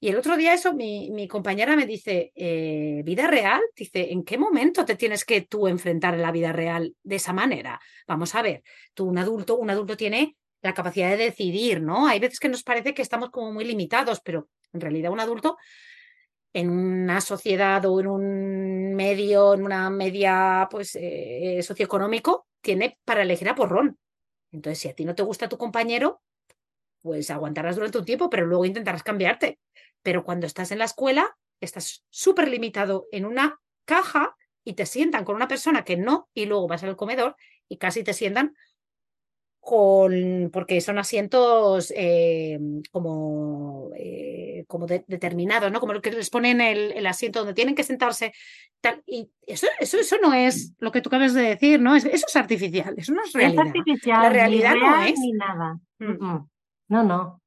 Y el otro día eso, mi, compañera me dice, eh, vida real, dice, ¿en qué momento te tienes que tú enfrentar en la vida real de esa manera? Vamos a ver, tú un adulto, un adulto tiene la capacidad de decidir, ¿no? Hay veces que nos parece que estamos como muy limitados, pero en realidad un adulto en una sociedad o en un medio, en una media pues eh, socioeconómico, tiene para elegir a porrón. Entonces, si a ti no te gusta tu compañero, pues aguantarás durante un tiempo, pero luego intentarás cambiarte. Pero cuando estás en la escuela, estás súper limitado en una caja y te sientan con una persona que no, y luego vas al comedor y casi te sientan con, porque son asientos eh, como, eh, como determinados, ¿no? Como lo que les ponen el, el asiento donde tienen que sentarse. y eso, eso, eso no es lo que tú acabas de decir, ¿no? eso es artificial, eso no es realidad. Es artificial, La realidad no es. Ni nada. Mm. No, no.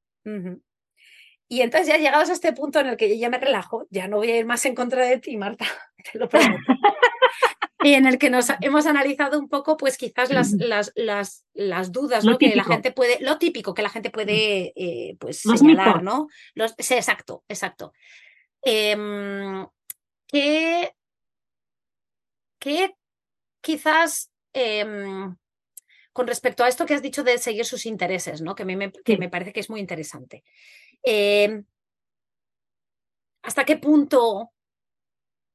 Y entonces ya llegados a este punto en el que yo ya me relajo, ya no voy a ir más en contra de ti, Marta, te lo prometo. Y en el que nos hemos analizado un poco, pues quizás las, las, las, las dudas, ¿no? Que la gente puede, lo típico que la gente puede eh, pues señalar, ¿no? Los, sí, exacto, exacto. Em, que, que quizás em, con respecto a esto que has dicho de seguir sus intereses, ¿no? Que a mí me, que me parece que es muy interesante. Em, ¿Hasta qué punto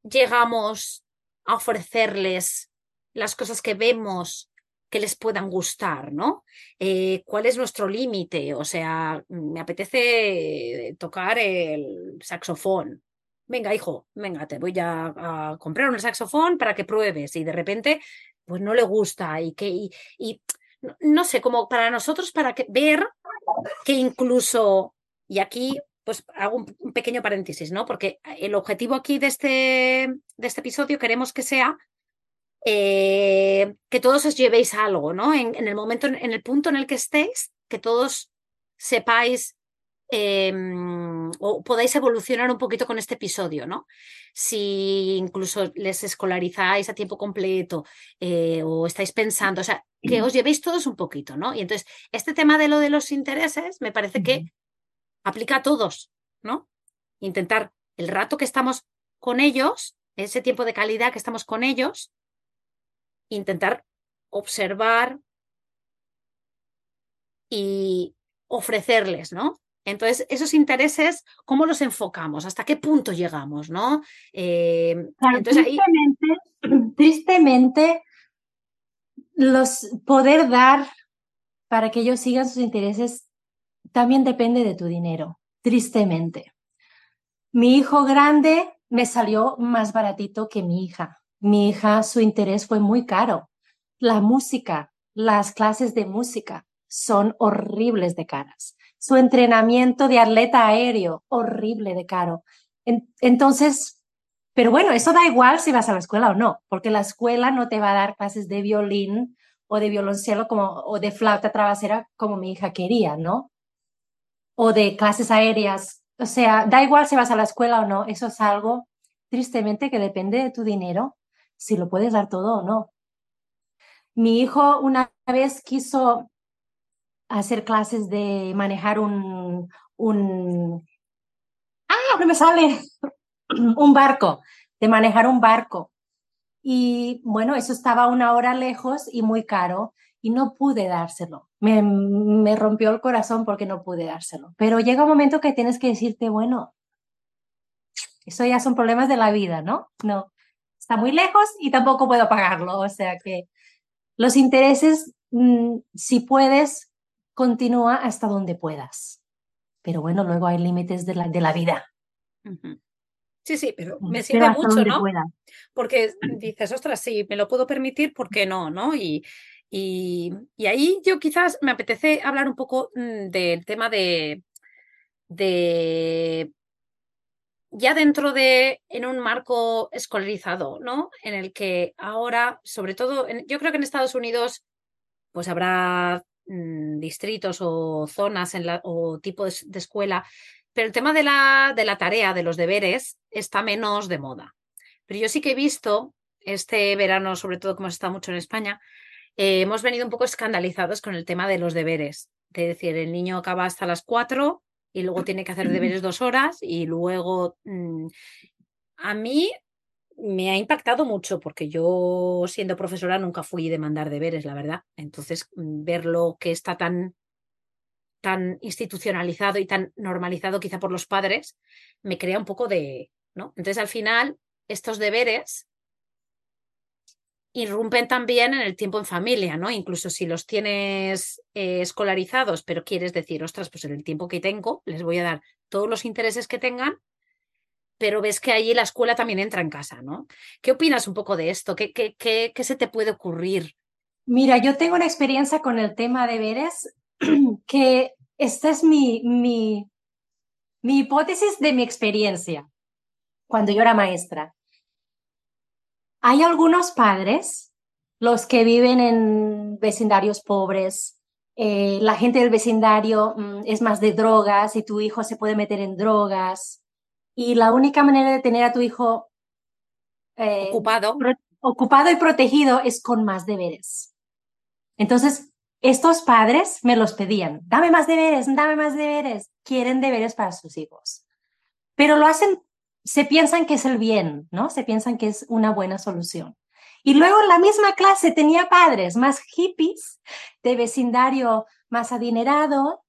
llegamos a ofrecerles las cosas que vemos que les puedan gustar, ¿no? Eh, ¿Cuál es nuestro límite? O sea, me apetece tocar el saxofón. Venga, hijo, venga, te voy a, comprar un saxofón para que pruebes. Y de repente, pues no le gusta. Y que, y, no sé, como para nosotros, para que, ver que incluso, y aquí pues hago un, pequeño paréntesis, ¿no? Porque el objetivo aquí de este, de este episodio queremos que sea eh, que todos os llevéis algo, ¿no? En, el momento, en el punto en el que estéis, que todos sepáis em, o podáis evolucionar un poquito con este episodio, ¿no? Si incluso les escolarizáis a tiempo completo eh, o estáis pensando, o sea, que os llevéis todos un poquito, ¿no? Y entonces, este tema de lo de los intereses me parece que aplica a todos, ¿no? Intentar el rato que estamos con ellos, ese tiempo de calidad que estamos con ellos, intentar observar y ofrecerles, ¿no? Entonces, esos intereses, ¿cómo los enfocamos? ¿Hasta qué punto llegamos, no? Eh, entonces, tristemente, tristemente, los poder dar para que ellos sigan sus intereses también depende de tu dinero, tristemente. Mi hijo grande me salió más baratito que mi hija. Mi hija, su interés fue muy caro. La música, las clases de música son horribles de caras. Su entrenamiento de atleta aéreo, horrible de caro. entonces, pero bueno, eso da igual si vas a la escuela o no, porque la escuela no te va a dar clases de violín o de violoncelo como, o de flauta trasera como mi hija quería, ¿no? O de clases aéreas. O sea, da igual si vas a la escuela o no, eso es algo tristemente que depende de tu dinero, si lo puedes dar todo o no. Mi hijo una vez quiso hacer clases de manejar un, un, ah, no me sale, un barco, de manejar un barco. Y bueno, eso estaba una hora lejos y muy caro y no pude dárselo. Me, me rompió el corazón porque no pude dárselo. Pero llega un momento que tienes que decirte, bueno, eso ya son problemas de la vida, ¿no? No, está muy lejos y tampoco puedo pagarlo. O sea que los intereses, mm, si puedes, continúa hasta donde puedas. Pero bueno, luego hay límites de la, de la vida. Sí, sí, pero me sirve mucho, ¿no? Porque dices, ostras, sí, me lo puedo permitir, ¿por qué no? ¿no? Y, y, ahí yo quizás me apetece hablar un poco mm, del tema de, ya dentro de, en un marco escolarizado, ¿no? En el que ahora, sobre todo, yo creo que en Estados Unidos, pues habrá mm, distritos o zonas en la, o tipo de, escuela, pero el tema de la, de la tarea, de los deberes, está menos de moda. Pero yo sí que he visto este verano, sobre todo como está mucho en España, eh, hemos venido un poco escandalizados con el tema de los deberes. Es decir, el niño acaba hasta las cuatro y luego tiene que hacer deberes dos horas y luego mm, a mí me ha impactado mucho porque yo siendo profesora nunca fui de mandar deberes, la verdad. Entonces, mm, verlo que está tan tan institucionalizado y tan normalizado quizá por los padres, me crea un poco de, ¿no? Entonces, al final, estos deberes irrumpen también en el tiempo en familia, ¿no? Incluso si los tienes eh, escolarizados, pero quieres decir, ostras, pues en el tiempo que tengo les voy a dar todos los intereses que tengan, pero ves que ahí la escuela también entra en casa, ¿no? ¿Qué opinas un poco de esto? ¿Qué, qué, qué, qué se te puede ocurrir? Mira, yo tengo una experiencia con el tema de deberes que esta es mi, mi, mi hipótesis de mi experiencia cuando yo era maestra. Hay algunos padres, los que viven en vecindarios pobres, eh, la gente del vecindario mm, es más de drogas y tu hijo se puede meter en drogas. Y la única manera de tener a tu hijo eh, ocupado. ocupado y protegido es con más deberes. Entonces, estos padres me los pedían, dame más deberes, dame más deberes, quieren deberes para sus hijos. Pero lo hacen se piensan que es el bien, ¿no? Se piensan que es una buena solución. Y luego en la misma clase tenía padres más hippies, de vecindario más adinerado,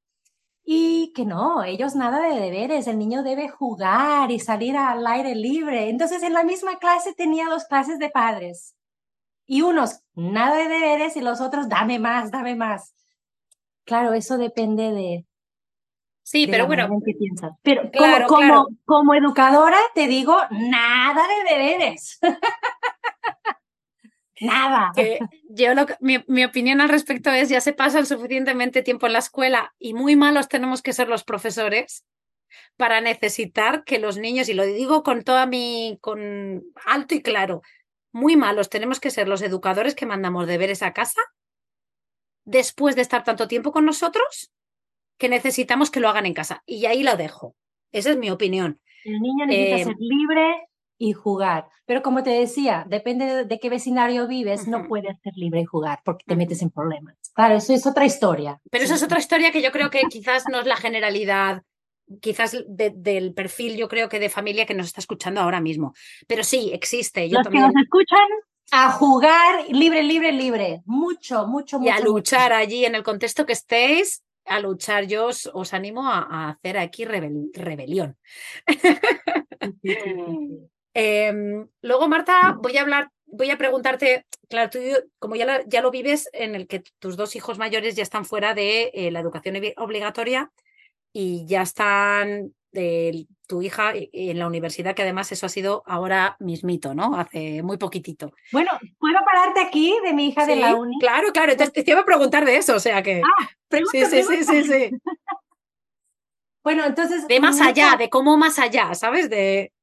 y que no, ellos nada de deberes, el niño debe jugar y salir al aire libre. Entonces en la misma clase tenía dos clases de padres. Y unos, nada de deberes, y los otros, dame más, dame más. Claro, eso depende de, Sí, pero bueno. Pero como, como, educadora te digo, nada de deberes. nada. yo mi, mi, opinión al respecto es, ya se pasa el suficientemente tiempo en la escuela y muy malos tenemos que ser los profesores para necesitar que los niños, y lo digo con toda mi, con alto y claro, muy malos tenemos que ser los educadores que mandamos deberes a casa después de estar tanto tiempo con nosotros que necesitamos que lo hagan en casa. Y ahí lo dejo. Esa es mi opinión. El niño necesita eh, ser libre y jugar. Pero como te decía, depende de qué vecindario vives, no puedes ser libre y jugar porque te metes en problemas. Claro, eso es otra historia. Pero eso es otra historia que yo creo que quizás no es la generalidad, quizás del perfil, yo creo que de familia que nos está escuchando ahora mismo. Pero sí, existe. Yo Los que nos escuchan a jugar libre, libre, libre. Mucho, mucho, mucho. Y a luchar allí en el contexto que estéis a luchar, yo os, animo a, hacer aquí rebelión. Em, luego, Marta, voy a hablar voy a preguntarte, claro, tú como ya, ya lo vives en el que tus dos hijos mayores ya están fuera de eh, la educación obligatoria y ya están de tu hija en la universidad, que además eso ha sido ahora mismito, ¿no? Hace muy poquitito. Bueno, ¿puedo pararte aquí de mi hija de la uni? Claro, claro, entonces te iba a preguntar de eso, o sea que... Ah, pregunta, sí, sí, sí, sí, bueno, entonces... De más allá, de cómo más allá, ¿sabes? De...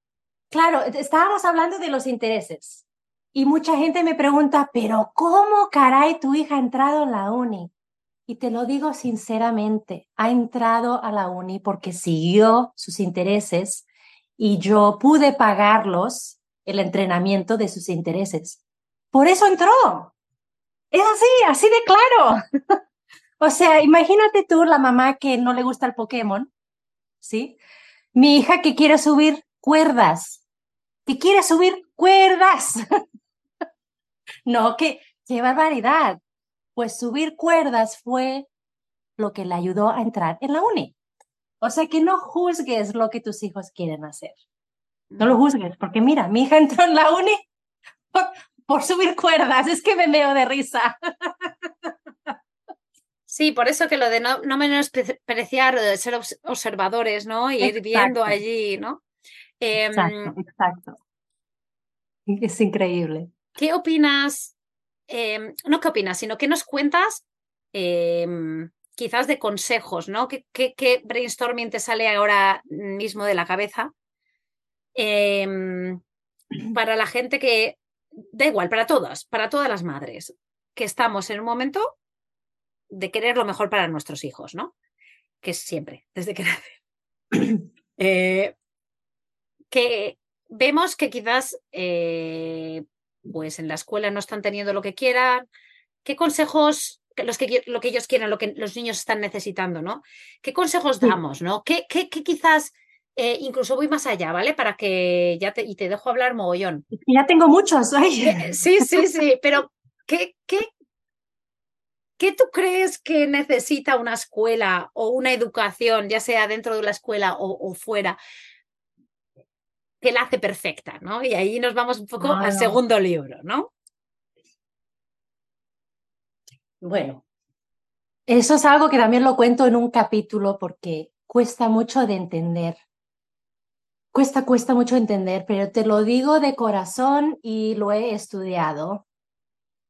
Claro, estábamos hablando de los intereses. Y mucha gente me pregunta, pero ¿cómo caray tu hija ha entrado en la uni? Y te lo digo sinceramente, ha entrado a la uni porque siguió sus intereses y yo pude pagarlos el entrenamiento de sus intereses. Por eso entró. Es así, así de claro. o sea, imagínate tú la mamá que no le gusta el Pokémon, ¿sí? Mi hija que quiere subir cuerdas, que quiere subir cuerdas. no, qué, qué barbaridad pues subir cuerdas fue lo que le ayudó a entrar en la uni. O sea que no juzgues lo que tus hijos quieren hacer. No lo juzgues, porque mira, mi hija entró en la uni por, subir cuerdas, es que me veo de risa. Sí, por eso que lo de no, no menospreciar, de ser observadores, ¿no? Y ir viendo allí, ¿no? exacto, em, exacto. Es increíble. ¿Qué opinas Em, no qué opinas, sino que nos cuentas em, quizás de consejos, ¿no? ¿Qué, qué, brainstorming te sale ahora mismo de la cabeza? Em, para la gente que, da igual, para todas, para todas las madres, que estamos en un momento de querer lo mejor para nuestros hijos, ¿no? Que es siempre, desde que nacen. Eh, que vemos que quizás eh, pues en la escuela no están teniendo lo que quieran. ¿Qué consejos, los que, lo que ellos quieren, lo que los niños están necesitando, ¿no? ¿Qué consejos damos, ¿no? ¿Qué, qué, quizás, eh, incluso voy más allá, ¿vale? Para que ya te, y te dejo hablar mogollón. Ya tengo muchos. Sí, sí, sí, pero ¿qué, qué, ¿Qué tú crees que necesita una escuela o una educación, ya sea dentro de la escuela o, o fuera, que la hace perfecta, ¿no? Y ahí nos vamos un poco al segundo libro, ¿no? Bueno, eso es algo que también lo cuento en un capítulo porque cuesta mucho de entender. Cuesta, cuesta mucho entender, pero te lo digo de corazón y lo he estudiado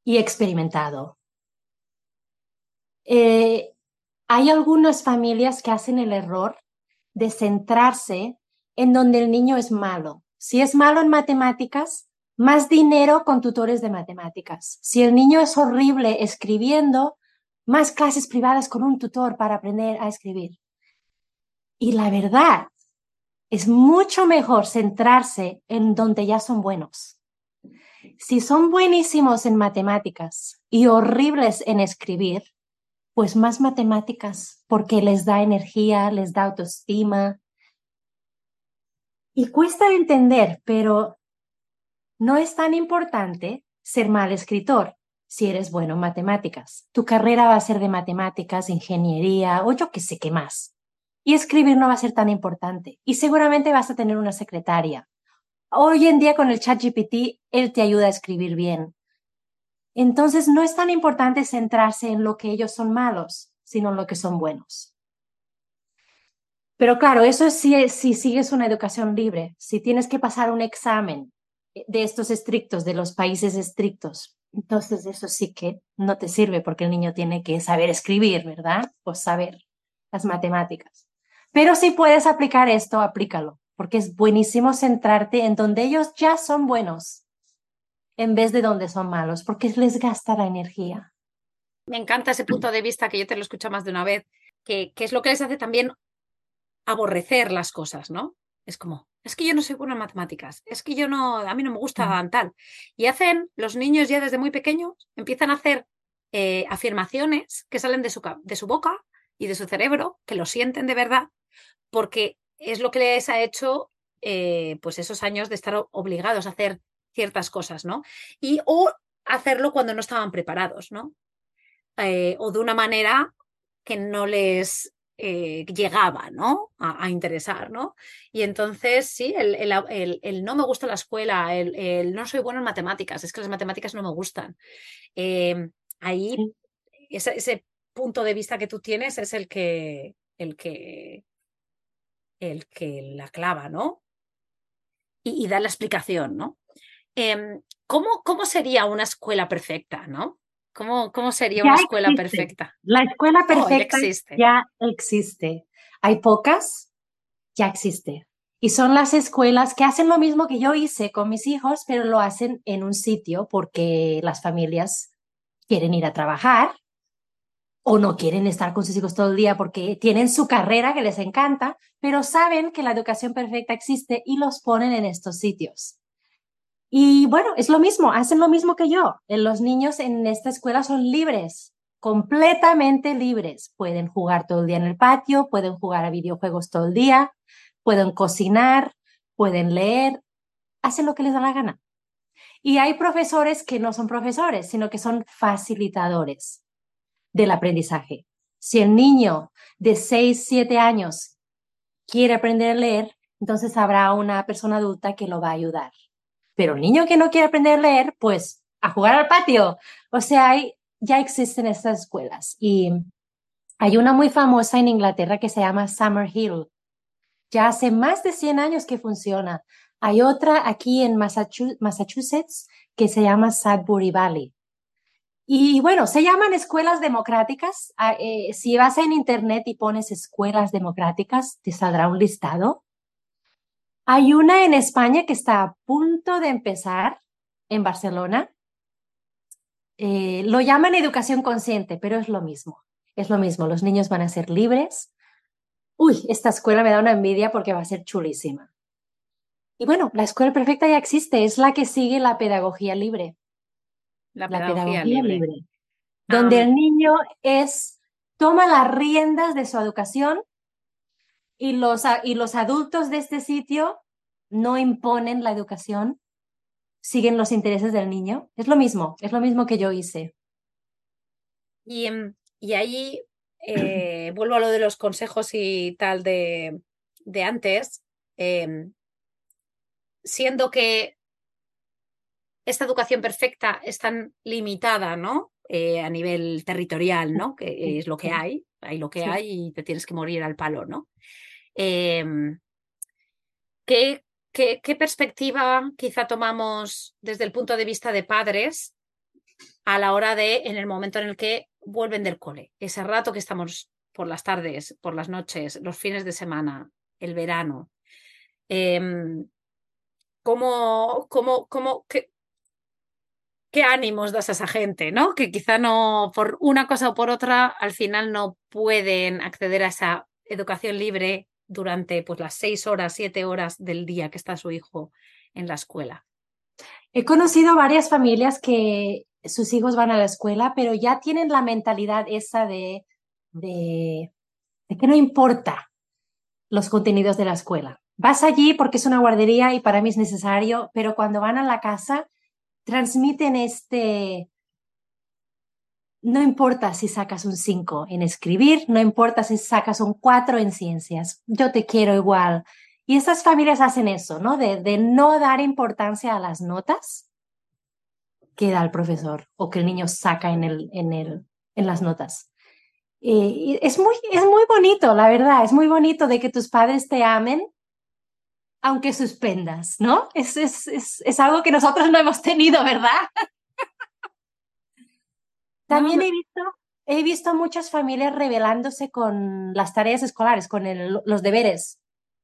y experimentado. Eh, hay algunas familias que hacen el error de centrarse en donde el niño es malo. Si es malo en matemáticas, más dinero con tutores de matemáticas. Si el niño es horrible escribiendo, más clases privadas con un tutor para aprender a escribir. Y la verdad, es mucho mejor centrarse en donde ya son buenos. Si son buenísimos en matemáticas y horribles en escribir, pues más matemáticas, porque les da energía, les da autoestima, y cuesta entender, pero no es tan importante ser mal escritor si eres bueno en matemáticas. Tu carrera va a ser de matemáticas, ingeniería o yo qué sé qué más. Y escribir no va a ser tan importante. Y seguramente vas a tener una secretaria. Hoy en día con el chat GPT, él te ayuda a escribir bien. Entonces no es tan importante centrarse en lo que ellos son malos, sino en lo que son buenos. Pero claro, eso es si, si sigues una educación libre, si tienes que pasar un examen de estos estrictos, de los países estrictos, entonces eso sí que no te sirve porque el niño tiene que saber escribir, ¿verdad? O saber las matemáticas. Pero si puedes aplicar esto, aplícalo, porque es buenísimo centrarte en donde ellos ya son buenos en vez de donde son malos, porque les gasta la energía. Me encanta ese punto de vista que yo te lo escucho más de una vez, que, que es lo que les hace también aborrecer las cosas, ¿no? Es como, es que yo no soy buena en matemáticas, es que yo no, a mí no me gusta tal. Y hacen, los niños ya desde muy pequeños, empiezan a hacer eh, afirmaciones que salen de su, de su boca y de su cerebro, que lo sienten de verdad, porque es lo que les ha hecho eh, pues esos años de estar obligados a hacer ciertas cosas, ¿no? Y o hacerlo cuando no estaban preparados, ¿no? Eh, o de una manera que no les eh, llegaba ¿no? A, interesar. ¿no? Y entonces, sí, el, el, no me gusta la escuela, el, no soy bueno en matemáticas, es que las matemáticas no me gustan. Em, ahí, ese, punto de vista que tú tienes es el que, el que, el que la clava, ¿no? Y, da la explicación, ¿no? Em, ¿cómo, ¿Cómo sería una escuela perfecta, no? ¿Cómo, cómo sería una escuela perfecta? La escuela oh, perfecta ya, existe. Hay pocas, ya existe. Y son las escuelas que hacen lo mismo que yo hice con mis hijos, pero lo hacen en un sitio porque las familias quieren ir a trabajar o no quieren estar con sus hijos todo el día porque tienen su carrera que les encanta, pero saben que la educación perfecta existe y los ponen en estos sitios. Y bueno, es lo mismo, hacen lo mismo que yo. Los niños en esta escuela son libres, completamente libres. Pueden jugar todo el día en el patio, pueden jugar a videojuegos todo el día, pueden cocinar, pueden leer, hacen lo que les da la gana. Y hay profesores que no son profesores, sino que son facilitadores del aprendizaje. Si el niño de 6, 7 años quiere aprender a leer, entonces habrá una persona adulta que lo va a ayudar. Pero el niño que no quiere aprender a leer, pues a jugar al patio. O sea, hay, ya existen estas escuelas. Y hay una muy famosa en Inglaterra que se llama Summer Hill. Ya hace más de 100 años que funciona. Hay otra aquí en Massachusetts que se llama Sudbury Valley. Y bueno, se llaman escuelas democráticas. Ah, eh, si vas en internet y pones escuelas democráticas, te saldrá un listado. Hay una en España que está a punto de empezar en Barcelona. Eh, lo llaman educación consciente, pero es lo mismo. Es lo mismo. Los niños van a ser libres. Uy, esta escuela me da una envidia porque va a ser chulísima. Y bueno, la escuela perfecta ya existe. Es la que sigue la pedagogía libre. La pedagogía, libre. Donde ah. el niño es, toma las riendas de su educación y los, y los adultos de este sitio no imponen la educación, siguen los intereses del niño. Es lo mismo, es lo mismo que yo hice. Y, em, y ahí eh, vuelvo a lo de los consejos y tal de, de antes, em, siendo que esta educación perfecta es tan limitada, ¿no? Eh, a nivel territorial, ¿no? Que es lo que hay, hay lo que hay y te tienes que morir al palo, ¿no? Em, ¿qué, perspectiva quizá tomamos desde el punto de vista de padres a la hora de, en el momento en el que vuelven del cole? Ese rato que estamos por las tardes, por las noches, los fines de semana, el verano. Em, ¿Cómo, cómo, cómo, qué, ánimos das a esa gente, ¿no? Que quizá no, por una cosa o por otra, al final no pueden acceder a esa educación libre durante pues, las seis horas, siete horas del día que está su hijo en la escuela? He conocido varias familias que sus hijos van a la escuela, pero ya tienen la mentalidad esa de, de, que no importa los contenidos de la escuela. Vas allí porque es una guardería y para mí es necesario, pero cuando van a la casa transmiten este, no importa si sacas un 5 en escribir, no importa si sacas un 4 en ciencias, yo te quiero igual. Y estas familias hacen eso, ¿no? De, no dar importancia a las notas que da el profesor o que el niño saca en, el, en, el, en las notas. Y es, muy, es muy bonito, la verdad, es muy bonito de que tus padres te amen aunque suspendas, ¿no? Es, es, es, es algo que nosotros no hemos tenido, ¿verdad? También he visto, he visto muchas familias rebelándose con las tareas escolares, con los deberes.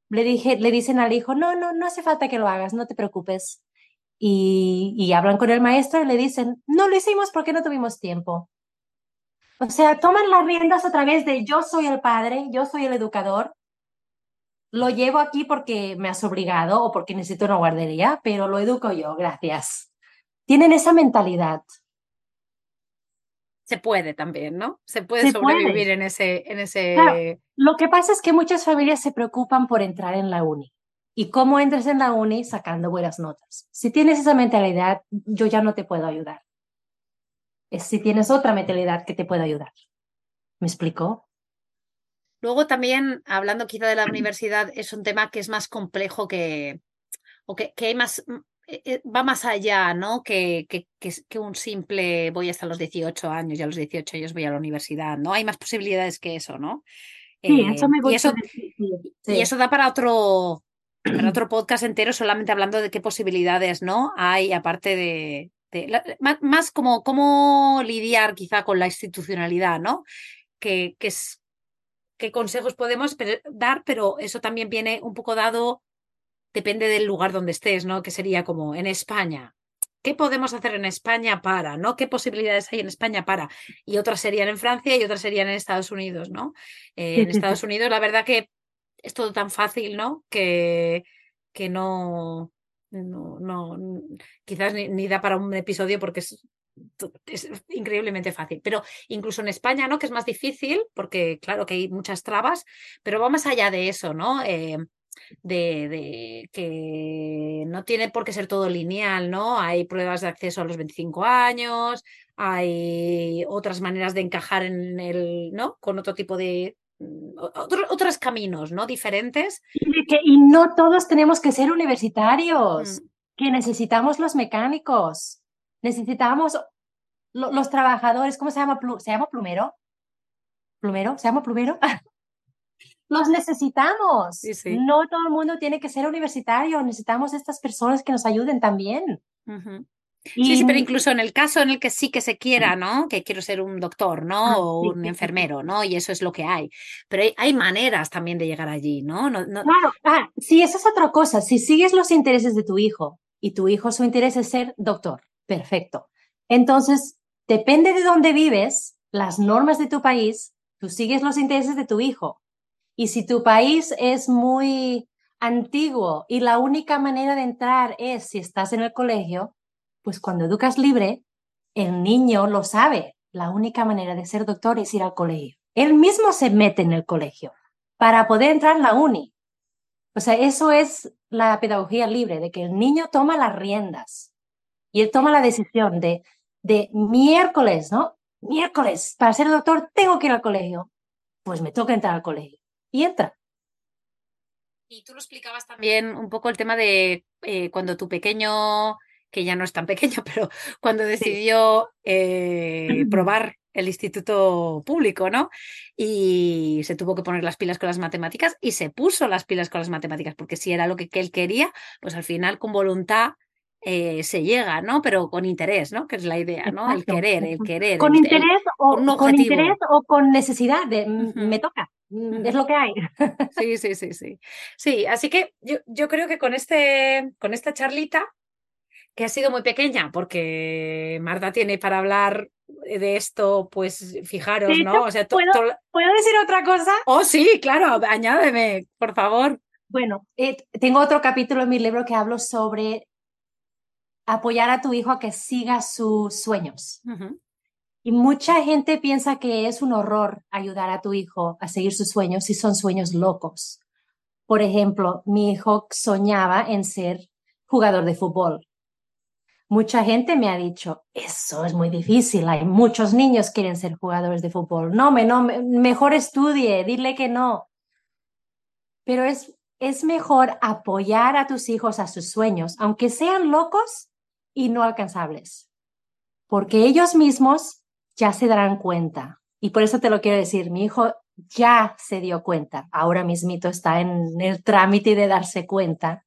Le, dije, le dicen al hijo, no, no, no hace falta que lo hagas, no te preocupes. Y, y hablan con el maestro y le dicen, no lo hicimos porque no tuvimos tiempo. O sea, toman las riendas a través de yo soy el padre, yo soy el educador, lo llevo aquí porque me has obligado o porque necesito una guardería, pero lo educo yo, gracias. Tienen esa mentalidad se puede también, ¿no? Se puede sobrevivir en ese... En ese... lo que pasa es que muchas familias se preocupan por entrar en la uni. ¿Y cómo entras en la uni? Sacando buenas notas. Si tienes esa mentalidad, yo ya no te puedo ayudar. Es si tienes otra mentalidad que te pueda ayudar. ¿Me explicó? Luego también, hablando quizá de la universidad, es un tema que es más complejo que, o que, que hay más, va más allá, ¿no? Que, que, que, un simple voy hasta los 18 años y a los 18 años voy a la universidad, ¿no? Hay más posibilidades que eso, ¿no? Sí, eso me eh, y, eso, y eso da para otro, para otro podcast entero solamente hablando de qué posibilidades, ¿no? Hay aparte de, más, como cómo lidiar quizá con la institucionalidad, ¿no? Que, que es, qué consejos podemos dar, pero eso también viene un poco dado depende del lugar donde estés, ¿no? Que sería como en España. ¿Qué podemos hacer en España para? ¿No? ¿Qué posibilidades hay en España para? Y otras serían en Francia y otras serían en Estados Unidos, ¿no? Eh, en Estados Unidos, la verdad que es todo tan fácil, ¿no? Que, que no, no, no, quizás ni, da para un episodio porque es, es, increíblemente fácil. Pero incluso en España, ¿no? Que es más difícil, porque claro que hay muchas trabas, pero va más allá de eso, ¿no? Eh, de, que no tiene por qué ser todo lineal, ¿no? Hay pruebas de acceso a los 25 años, hay otras maneras de encajar en el, ¿no? Con otro tipo de, mm, otros caminos, ¿no? Diferentes. Y, que, y, no todos tenemos que ser universitarios, mm. que necesitamos los mecánicos, necesitamos los trabajadores, ¿cómo se llama? ¿Se llama plumero? ¿Plumero? ¿Se llama plumero? los necesitamos. No todo el mundo tiene que ser universitario, necesitamos estas personas que nos ayuden también. Sí, sí, pero incluso en el caso en el que sí que se quiera, ¿no? Que quiero ser un doctor, ¿no? Ah, o un enfermero, ¿no? Y eso es lo que hay. Pero hay, maneras también de llegar allí, ¿no? no, Claro, ah, sí, esa es otra cosa. Si sigues los intereses de tu hijo y tu hijo su interés es ser doctor, perfecto. Entonces, depende de dónde vives, las normas de tu país, tú sigues los intereses de tu hijo. Y si tu país es muy antiguo y la única manera de entrar es si estás en el colegio, pues cuando educas libre, el niño lo sabe. La única manera de ser doctor es ir al colegio. Él mismo se mete en el colegio para poder entrar en la uni. O sea, eso es la pedagogía libre, de que el niño toma las riendas y él toma la decisión de, de miércoles, ¿no? Miércoles, para ser doctor tengo que ir al colegio. Pues me toca entrar al colegio y entra. Y tú lo explicabas también un poco el tema de eh, cuando tu pequeño, que ya no es tan pequeño, pero cuando decidió eh, probar el instituto público, ¿no? Y se tuvo que poner las pilas con las matemáticas y se puso las pilas con las matemáticas, porque si era lo que, él quería, pues al final con voluntad eh, se llega, ¿no? Pero con interés, ¿no? Que es la idea, ¿no? El querer, el querer. Con interés o con, interés o con necesidad de me toca. Mm, es lo que hay. Sí, sí, sí, sí. Sí, así que yo, yo creo que con, este, con esta charlita, que ha sido muy pequeña, porque Marta tiene para hablar de esto, pues fijaros, ¿no? O sea, ¿puedo, decir otra cosa? Oh, sí, claro, añádeme, por favor. Bueno, eh, tengo otro capítulo en mi libro que hablo sobre apoyar a tu hijo a que siga sus sueños. Y mucha gente piensa que es un horror ayudar a tu hijo a seguir sus sueños si son sueños locos. Por ejemplo, mi hijo soñaba en ser jugador de fútbol. Mucha gente me ha dicho, eso es muy difícil, hay muchos niños que quieren ser jugadores de fútbol. No, me, no mejor estudie, dile que no. Pero es, es mejor apoyar a tus hijos a sus sueños, aunque sean locos y no alcanzables, porque ellos mismos ya se darán cuenta. Y por eso te lo quiero decir, mi hijo ya se dio cuenta, ahora mismito está en el trámite de darse cuenta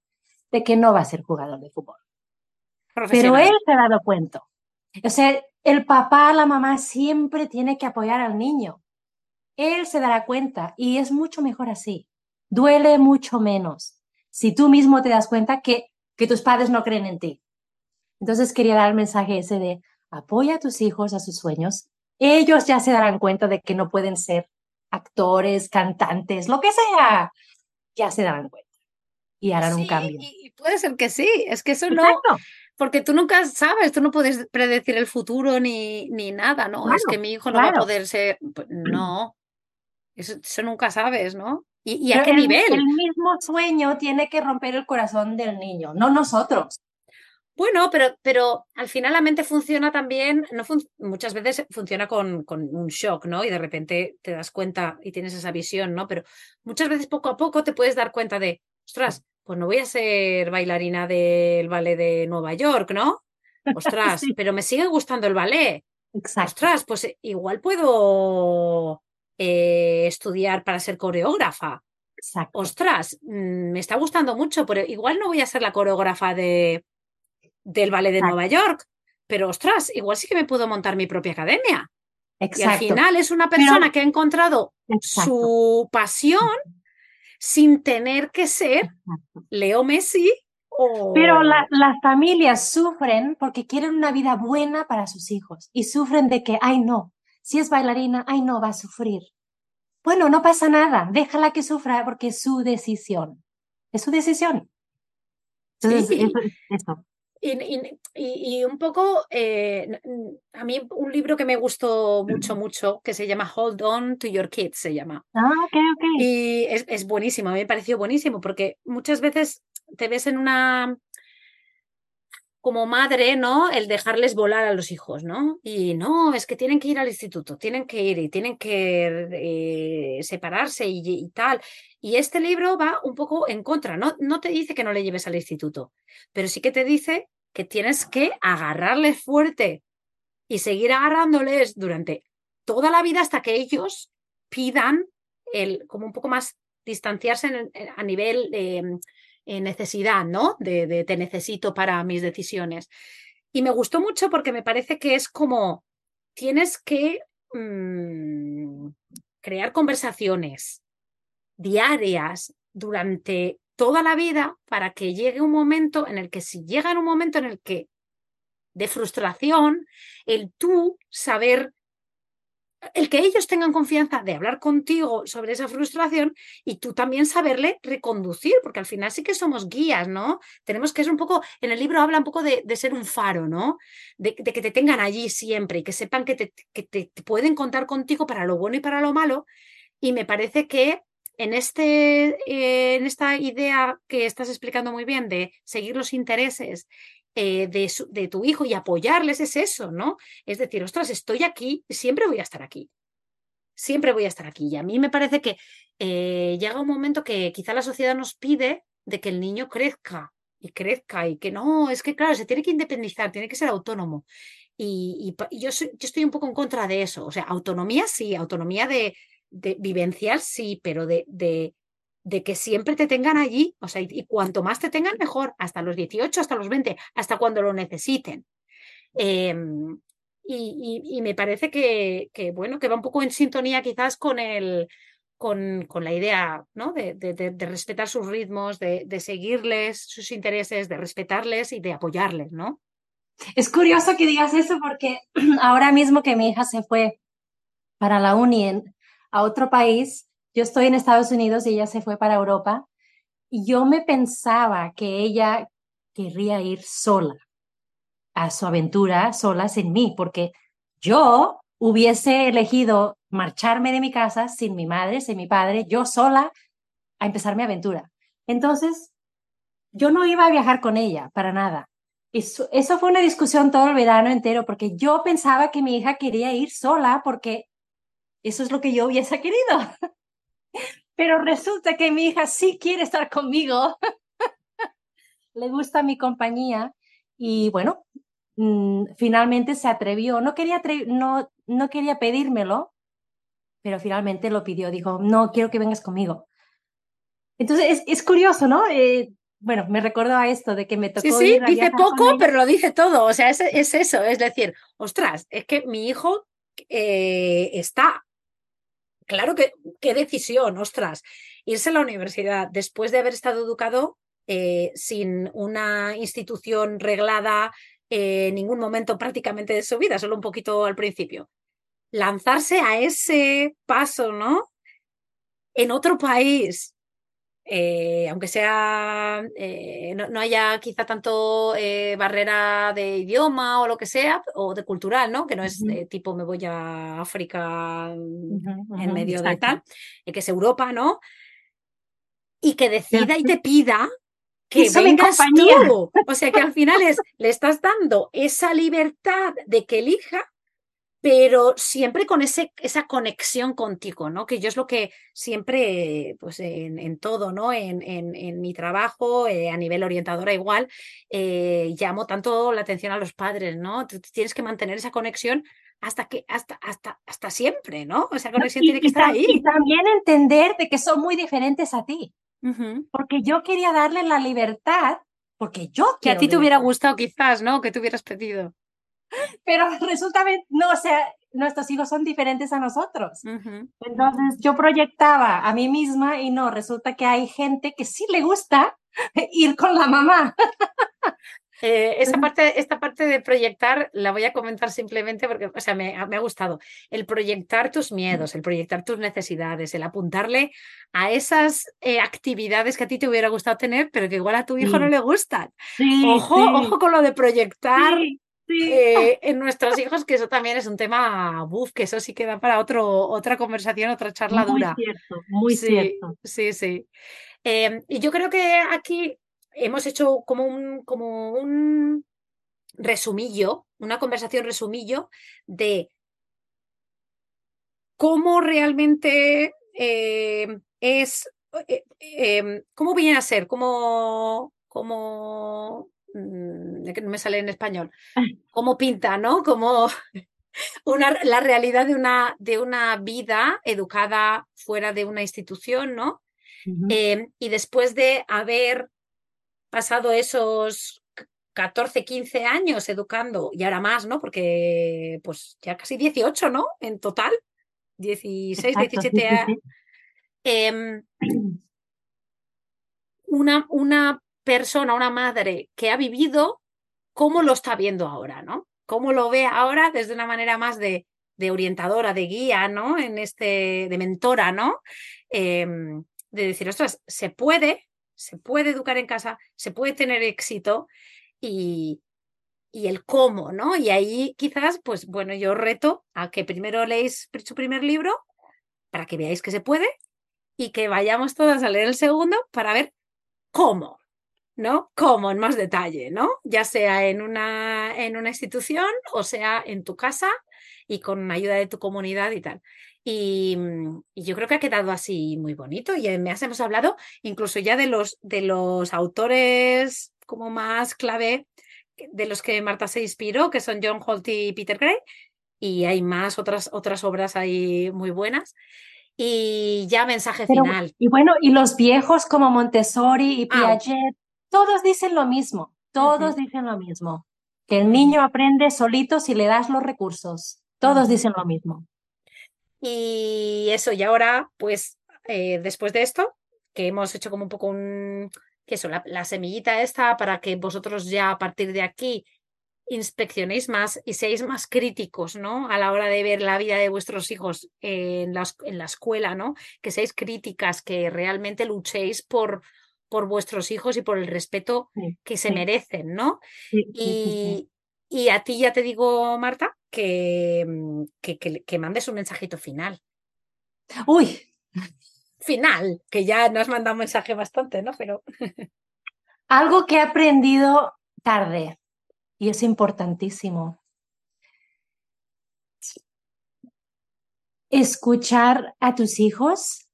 de que no va a ser jugador de fútbol. Pero él se ha dado cuenta. O sea, el papá, la mamá siempre tiene que apoyar al niño. Él se dará cuenta y es mucho mejor así. Duele mucho menos si tú mismo te das cuenta que, que tus padres no creen en ti. Entonces quería dar el mensaje ese de apoya a tus hijos a sus sueños, ellos ya se darán cuenta de que no pueden ser actores, cantantes, lo que sea, ya se darán cuenta y harán un cambio. Y, puede ser que sí, es que eso no, porque tú nunca sabes, tú no puedes predecir el futuro ni, ni nada, ¿no? es que mi hijo no va a poder ser, pues, no, eso, nunca sabes, ¿no? ¿Y, a qué nivel? El mismo sueño tiene que romper el corazón del niño, no nosotros. Bueno, pero, pero al final la mente funciona también, no muchas veces funciona con, con, un shock, ¿no? Y de repente te das cuenta y tienes esa visión, ¿no? Pero muchas veces poco a poco te puedes dar cuenta de, ostras, pues no voy a ser bailarina del ballet de Nueva York, ¿no? Ostras, pero me sigue gustando el ballet. Exacto. Ostras, pues eh, igual puedo eh, estudiar para ser coreógrafa. Exacto. Ostras, mm, me está gustando mucho, pero igual no voy a ser la coreógrafa de, del ballet de Nueva York, pero ostras, igual sí que me puedo montar mi propia academia. Exacto. Y al final es una persona que ha encontrado su pasión sin tener que ser Leo Messi. O... Pero las familias sufren porque quieren una vida buena para sus hijos y sufren de que, ay no, si es bailarina, ay no, va a sufrir. Bueno, no pasa nada, déjala que sufra porque es su decisión. Es su decisión. Entonces, sí. eso, y, un poco, eh, a mí un libro que me gustó mucho, mucho, que se llama Hold On to Your Kids, se llama. Ah, ok, ok. Y es, es buenísimo, a mí me pareció buenísimo, porque muchas veces te ves en una, como madre, ¿no? El dejarles volar a los hijos, ¿no? Y no, es que tienen que ir al instituto, tienen que ir y tienen que eh, separarse y, y, tal. Y este libro va un poco en contra, ¿no? No te dice que no le lleves al instituto, pero sí que te dice que tienes que agarrarles fuerte y seguir agarrándoles durante toda la vida hasta que ellos pidan el, como un poco más distanciarse a nivel de necesidad, ¿no? De, te necesito para mis decisiones. Y me gustó mucho porque me parece que es como tienes que mm, crear conversaciones diarias durante toda la vida para que llegue un momento en el que si llega en un momento en el que de frustración, el tú saber, el que ellos tengan confianza de hablar contigo sobre esa frustración y tú también saberle reconducir, porque al final sí que somos guías, ¿no? Tenemos que ser un poco, en el libro habla un poco de, ser un faro, ¿no? De, que te tengan allí siempre y que sepan que te, que te pueden contar contigo para lo bueno y para lo malo. Y me parece que en, este, eh, en esta idea que estás explicando muy bien de seguir los intereses eh, de, de, tu hijo y apoyarles es eso, ¿no? Es decir, ostras, estoy aquí, siempre voy a estar aquí. Siempre voy a estar aquí. Y a mí me parece que eh, llega un momento que quizá la sociedad nos pide de que el niño crezca y crezca y que no, es que claro, se tiene que independizar, tiene que ser autónomo. Y, yo, yo estoy un poco en contra de eso. O sea, autonomía sí, autonomía de, de vivenciar, sí, pero de, de, que siempre te tengan allí, o sea, y, cuanto más te tengan, mejor, hasta los 18, hasta los 20, hasta cuando lo necesiten. Em, y, me parece que, bueno, que va un poco en sintonía quizás con el, con, con, la idea ¿no? de, de, de, respetar sus ritmos, de, seguirles sus intereses, de respetarles y de apoyarles, ¿no? Es curioso que digas eso porque ahora mismo que mi hija se fue para la uni a otro país. Yo estoy en Estados Unidos y ella se fue para Europa. Y yo me pensaba que ella querría ir sola a su aventura, sola sin mí, porque yo hubiese elegido marcharme de mi casa sin mi madre, sin mi padre, yo sola a empezar mi aventura. Entonces, yo no iba a viajar con ella para nada. Eso, eso fue una discusión todo el verano entero, porque yo pensaba que mi hija quería ir sola porque eso es lo que yo hubiese querido. Pero resulta que mi hija sí quiere estar conmigo. Le gusta mi compañía y bueno, mm, finalmente se atrevió. No quería, no, no quería pedírmelo, pero finalmente lo pidió. Dijo, no, quiero que vengas conmigo. Entonces es, curioso, ¿no? Eh, bueno, me recordó a esto de que me tocó. Sí, sí, dice poco, pero lo dice todo. O sea, es, es, eso. Es decir, ostras, es que mi hijo eh, está claro que, qué decisión, ostras, irse a la universidad después de haber estado educado eh, sin una institución reglada en ningún momento prácticamente de su vida, solo un poquito al principio. Lanzarse a ese paso, ¿no? En otro país, eh, aunque sea, eh, no, haya quizá tanto eh, barrera de idioma o lo que sea, o de cultural, ¿no? Que no es tipo me voy a África en medio de tal, que es Europa, ¿no? Y que decida y te pida que vengas tú. O sea que al final es, le estás dando esa libertad de que elija pero siempre con ese, esa conexión contigo, ¿no? Que yo es lo que siempre, pues en, todo, ¿no? En, en, mi trabajo, eh, a nivel orientadora igual, eh, llamo tanto la atención a los padres, ¿no? tienes que mantener esa conexión hasta que, hasta, hasta, hasta siempre, ¿no? Esa conexión tiene que estar ahí. Y también entender de que son muy diferentes a ti. Porque yo quería darle la libertad, porque yo Que a ti te hubiera gustado quizás, ¿no? Que te hubieras pedido pero resulta, no, o sea, nuestros hijos son diferentes a nosotros. Entonces yo proyectaba a mí misma y no, resulta que hay gente que sí le gusta ir con la mamá. Eh, esta, parte, esta parte de proyectar la voy a comentar simplemente porque, o sea, me, me, ha gustado. El proyectar tus miedos, el proyectar tus necesidades, el apuntarle a esas eh, actividades que a ti te hubiera gustado tener, pero que igual a tu hijo no le gustan. ojo, ojo con lo de proyectar eh, en nuestros hijos, que eso también es un tema, buf, que eso sí queda para otro, otra conversación, otra charla dura. Muy cierto, muy cierto. Sí, sí. Em, y yo creo que aquí hemos hecho como un, como un resumillo, una conversación resumillo de cómo realmente em, es, eh, em, cómo viene a ser, cómo, cómo Mm, que no me sale en español, cómo pinta, ¿no? Como una, la realidad de una, de una vida educada fuera de una institución, ¿no? Em, y después de haber pasado esos 14, 15 años educando, y ahora más, ¿no? Porque pues ya casi 18, ¿no? En total, 16, 17 años. una, una persona, una madre que ha vivido, cómo lo está viendo ahora, ¿no? Cómo lo ve ahora desde una manera más de, orientadora, de guía, ¿no? En este, de mentora, ¿no? Em, de decir, ostras, se puede, se puede educar en casa, se puede tener éxito y, y el cómo, ¿no? Y ahí quizás, pues bueno, yo reto a que primero leéis su primer libro para que veáis que se puede y que vayamos todas a leer el segundo para ver cómo, ¿no? Como en más detalle, ¿no? Ya sea en una, en una institución o sea en tu casa y con ayuda de tu comunidad y tal. Y, yo creo que ha quedado así muy bonito. Y además hemos hablado incluso ya de los, de los autores como más clave de los que Marta se inspiró, que son John Holt y Peter Gray. Y hay más otras, otras obras ahí muy buenas. Y ya mensaje final. Y bueno, y los viejos como Montessori y ah, Piaget, todos dicen lo mismo, todos dicen lo mismo, que el niño aprende solito si le das los recursos, todos dicen lo mismo. Y eso, y ahora, pues, eh, después de esto, que hemos hecho como un poco un, que eso, la, semillita esta para que vosotros ya a partir de aquí inspeccionéis más y seáis más críticos, ¿no? A la hora de ver la vida de vuestros hijos en la, en la escuela, ¿no? Que seáis críticas, que realmente luchéis por, por vuestros hijos y por el respeto que se merecen, ¿no? y, y, a ti ya te digo, Marta, que, mm, que, que, mandes un mensajito final. Uy. Final, que ya nos has mandado un mensaje bastante, ¿no? Pero. Algo que he aprendido tarde y es importantísimo. Escuchar a tus hijos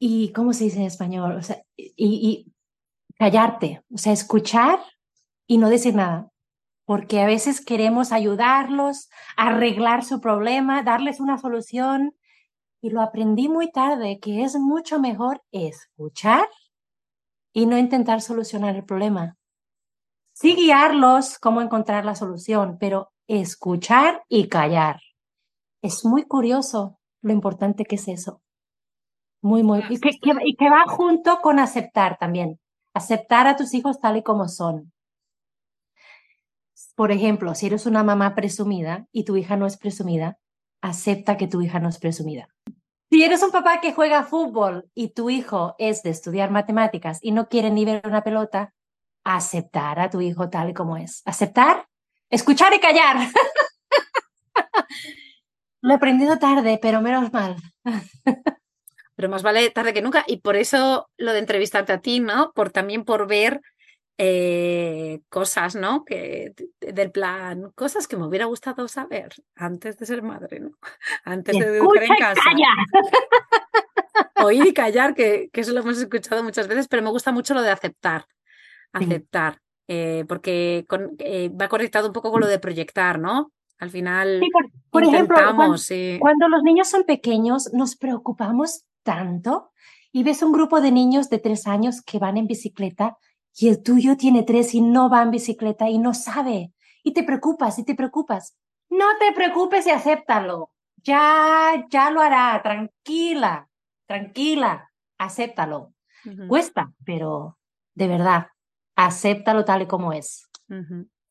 y, ¿cómo se dice en español? O sea, y, callarte, o sea, escuchar y no decir nada, porque a veces queremos ayudarlos, arreglar su problema, darles una solución, y lo aprendí muy tarde, que es mucho mejor escuchar y no intentar solucionar el problema. Sí guiarlos cómo encontrar la solución, pero escuchar y callar. Es muy curioso lo importante que es eso. Muy, muy. Y que, y que va junto con aceptar también. Aceptar a tus hijos tal y como son. Por ejemplo, si eres una mamá presumida y tu hija no es presumida, acepta que tu hija no es presumida. Si eres un papá que juega fútbol y tu hijo es de estudiar matemáticas y no quiere ni ver una pelota, aceptar a tu hijo tal y como es. Aceptar, escuchar y callar. Lo he aprendido tarde, pero menos mal. pero más vale tarde que nunca. Y por eso lo de entrevistarte a ti, ¿no? Por también por ver eh, cosas, ¿no? Que del plan, cosas que me hubiera gustado saber antes de ser madre, ¿no? Antes de educar en casa. Oír y callar, que, que, eso lo hemos escuchado muchas veces, pero me gusta mucho lo de aceptar. Aceptar. Eh, porque eh, va conectado un poco con lo de proyectar, ¿no? Al final, por, ejemplo, cuando, los niños son pequeños, nos preocupamos tanto y ves un grupo de niños de tres años que van en bicicleta y el tuyo tiene tres y no va en bicicleta y no sabe. Y te preocupas y te preocupas. No te preocupes y acéptalo. Ya, ya lo hará. Tranquila, tranquila. Acéptalo. Cuesta, pero de verdad, acéptalo tal y como es.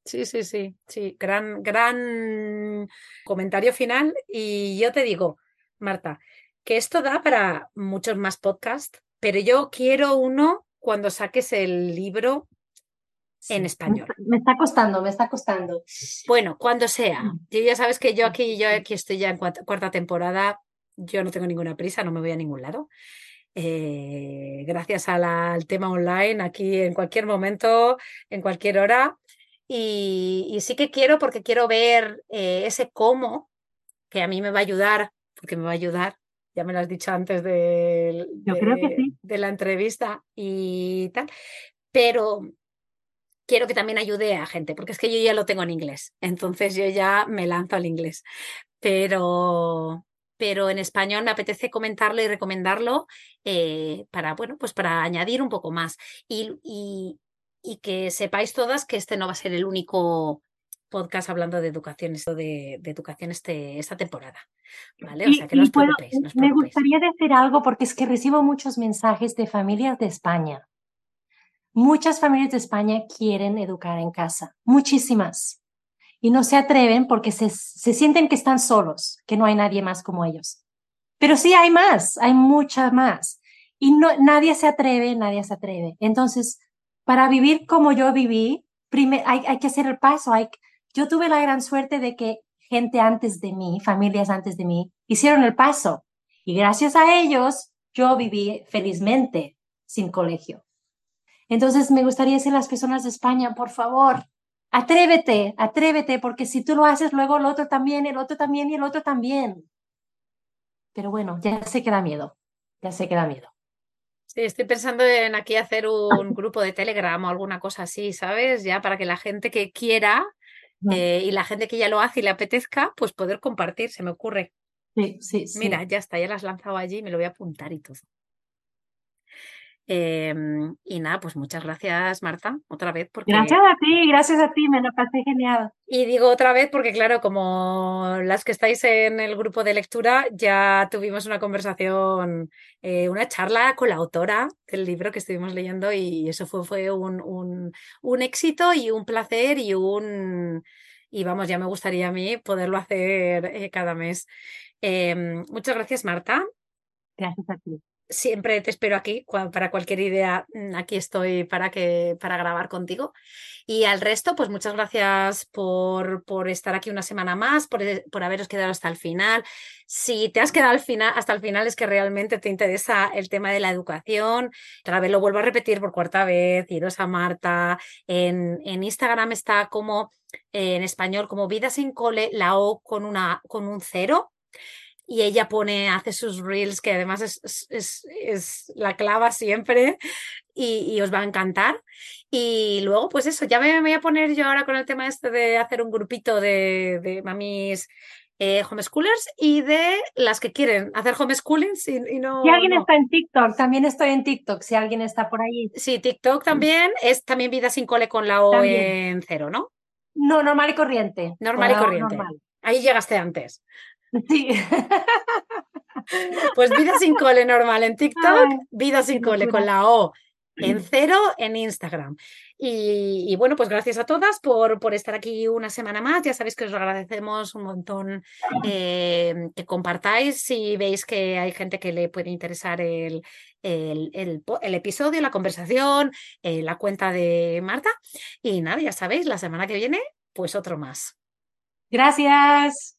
Sí, sí, sí, sí. Gran, gran comentario final. Y yo te digo, Marta, que esto da para muchos más podcasts, pero yo quiero uno cuando saques el libro en español. Me está costando, me está costando. Bueno, cuando sea. Mm. ya sabes que yo aquí, yo aquí estoy ya en cuarta, temporada, yo no tengo ninguna prisa, no me voy a ningún lado. Eh, gracias al tema online, aquí en cualquier momento, en cualquier hora. Y, sí que quiero, porque quiero ver eh, ese cómo, que a mí me va a ayudar, porque me va a ayudar ya me lo has dicho antes de, de, la entrevista y tal, pero quiero que también ayude a gente, porque es que yo ya lo tengo en inglés, entonces yo ya me lanzo al inglés, pero, pero en español me apetece comentarlo y recomendarlo eh, para, bueno, pues para añadir un poco más. Y, y, y que sepáis todas que este no va a ser el único podcast hablando de educación, de, de educación este, esta temporada. ¿Vale? O sea, que no os preocupéis, Me gustaría decir algo porque es que recibo muchos mensajes de familias de España. Muchas familias de España quieren educar en casa, muchísimas. Y no se atreven porque se, se sienten que están solos, que no hay nadie más como ellos. Pero sí hay más, hay muchas más. Y no, nadie se atreve, nadie se atreve. Entonces, para vivir como yo viví, hay, hay que hacer el paso, hay, yo tuve la gran suerte de que gente antes de mí, familias antes de mí, hicieron el paso. Y gracias a ellos, yo viví felizmente sin colegio. Entonces, me gustaría decir a las personas de España, por favor, atrévete, atrévete, porque si tú lo haces, luego el otro también, el otro también y el otro también. Pero bueno, ya sé que da miedo, ya sé que da miedo. Sí, estoy pensando en aquí hacer un grupo de Telegram o alguna cosa así, ¿sabes? Ya para que la gente que quiera eh, y la gente que ya lo hace y le apetezca, pues poder compartir, se me ocurre. Sí, sí, sí. Mira, ya está, ya las has lanzado allí, me lo voy a apuntar y todo. Em, y nada, pues muchas gracias, Marta, otra vez. Porque... Gracias a ti, gracias a ti, me lo pasé genial. Y digo otra vez porque, claro, como las que estáis en el grupo de lectura, ya tuvimos una conversación, eh, una charla con la autora del libro que estuvimos leyendo y eso fue, fue un, un, un éxito y un placer y un... Y vamos, ya me gustaría a mí poderlo hacer eh, cada mes. Em, muchas gracias, Marta. Gracias a ti siempre te espero aquí para cualquier idea. Mm, aquí estoy para que para grabar contigo. Y al resto, pues muchas gracias por, por estar aquí una semana más, por, eh, por, haberos quedado hasta el final. Si te has quedado hasta el final es que realmente te interesa el tema de la educación. Otra vez lo vuelvo a repetir por cuarta vez, iros a Marta. En, en Instagram está como en español como vida sin cole, la O con una con un cero y ella pone, hace sus reels, que además es, es, es la clava siempre y, os va a encantar. Y luego, pues eso, ya me, voy a poner yo ahora con el tema este de hacer un grupito de, de mamis eh, homeschoolers y de las que quieren hacer homeschooling y, y no... Si alguien está en TikTok, también estoy en TikTok, si alguien está por ahí. Sí, TikTok también, es también vida sin cole con la O en cero, ¿no? No, normal y corriente. Normal y corriente. Ahí llegaste antes. Sí. Pues vida sin cole normal en TikTok, vida sin cole con la O en cero en Instagram. Y, bueno, pues gracias a todas por, por, estar aquí una semana más. Ya sabéis que os agradecemos un montón eh, que compartáis si veis que hay gente que le puede interesar el, el, el, episodio, la conversación, eh, la cuenta de Marta. Y nada, ya sabéis, la semana que viene, pues otro más. Gracias.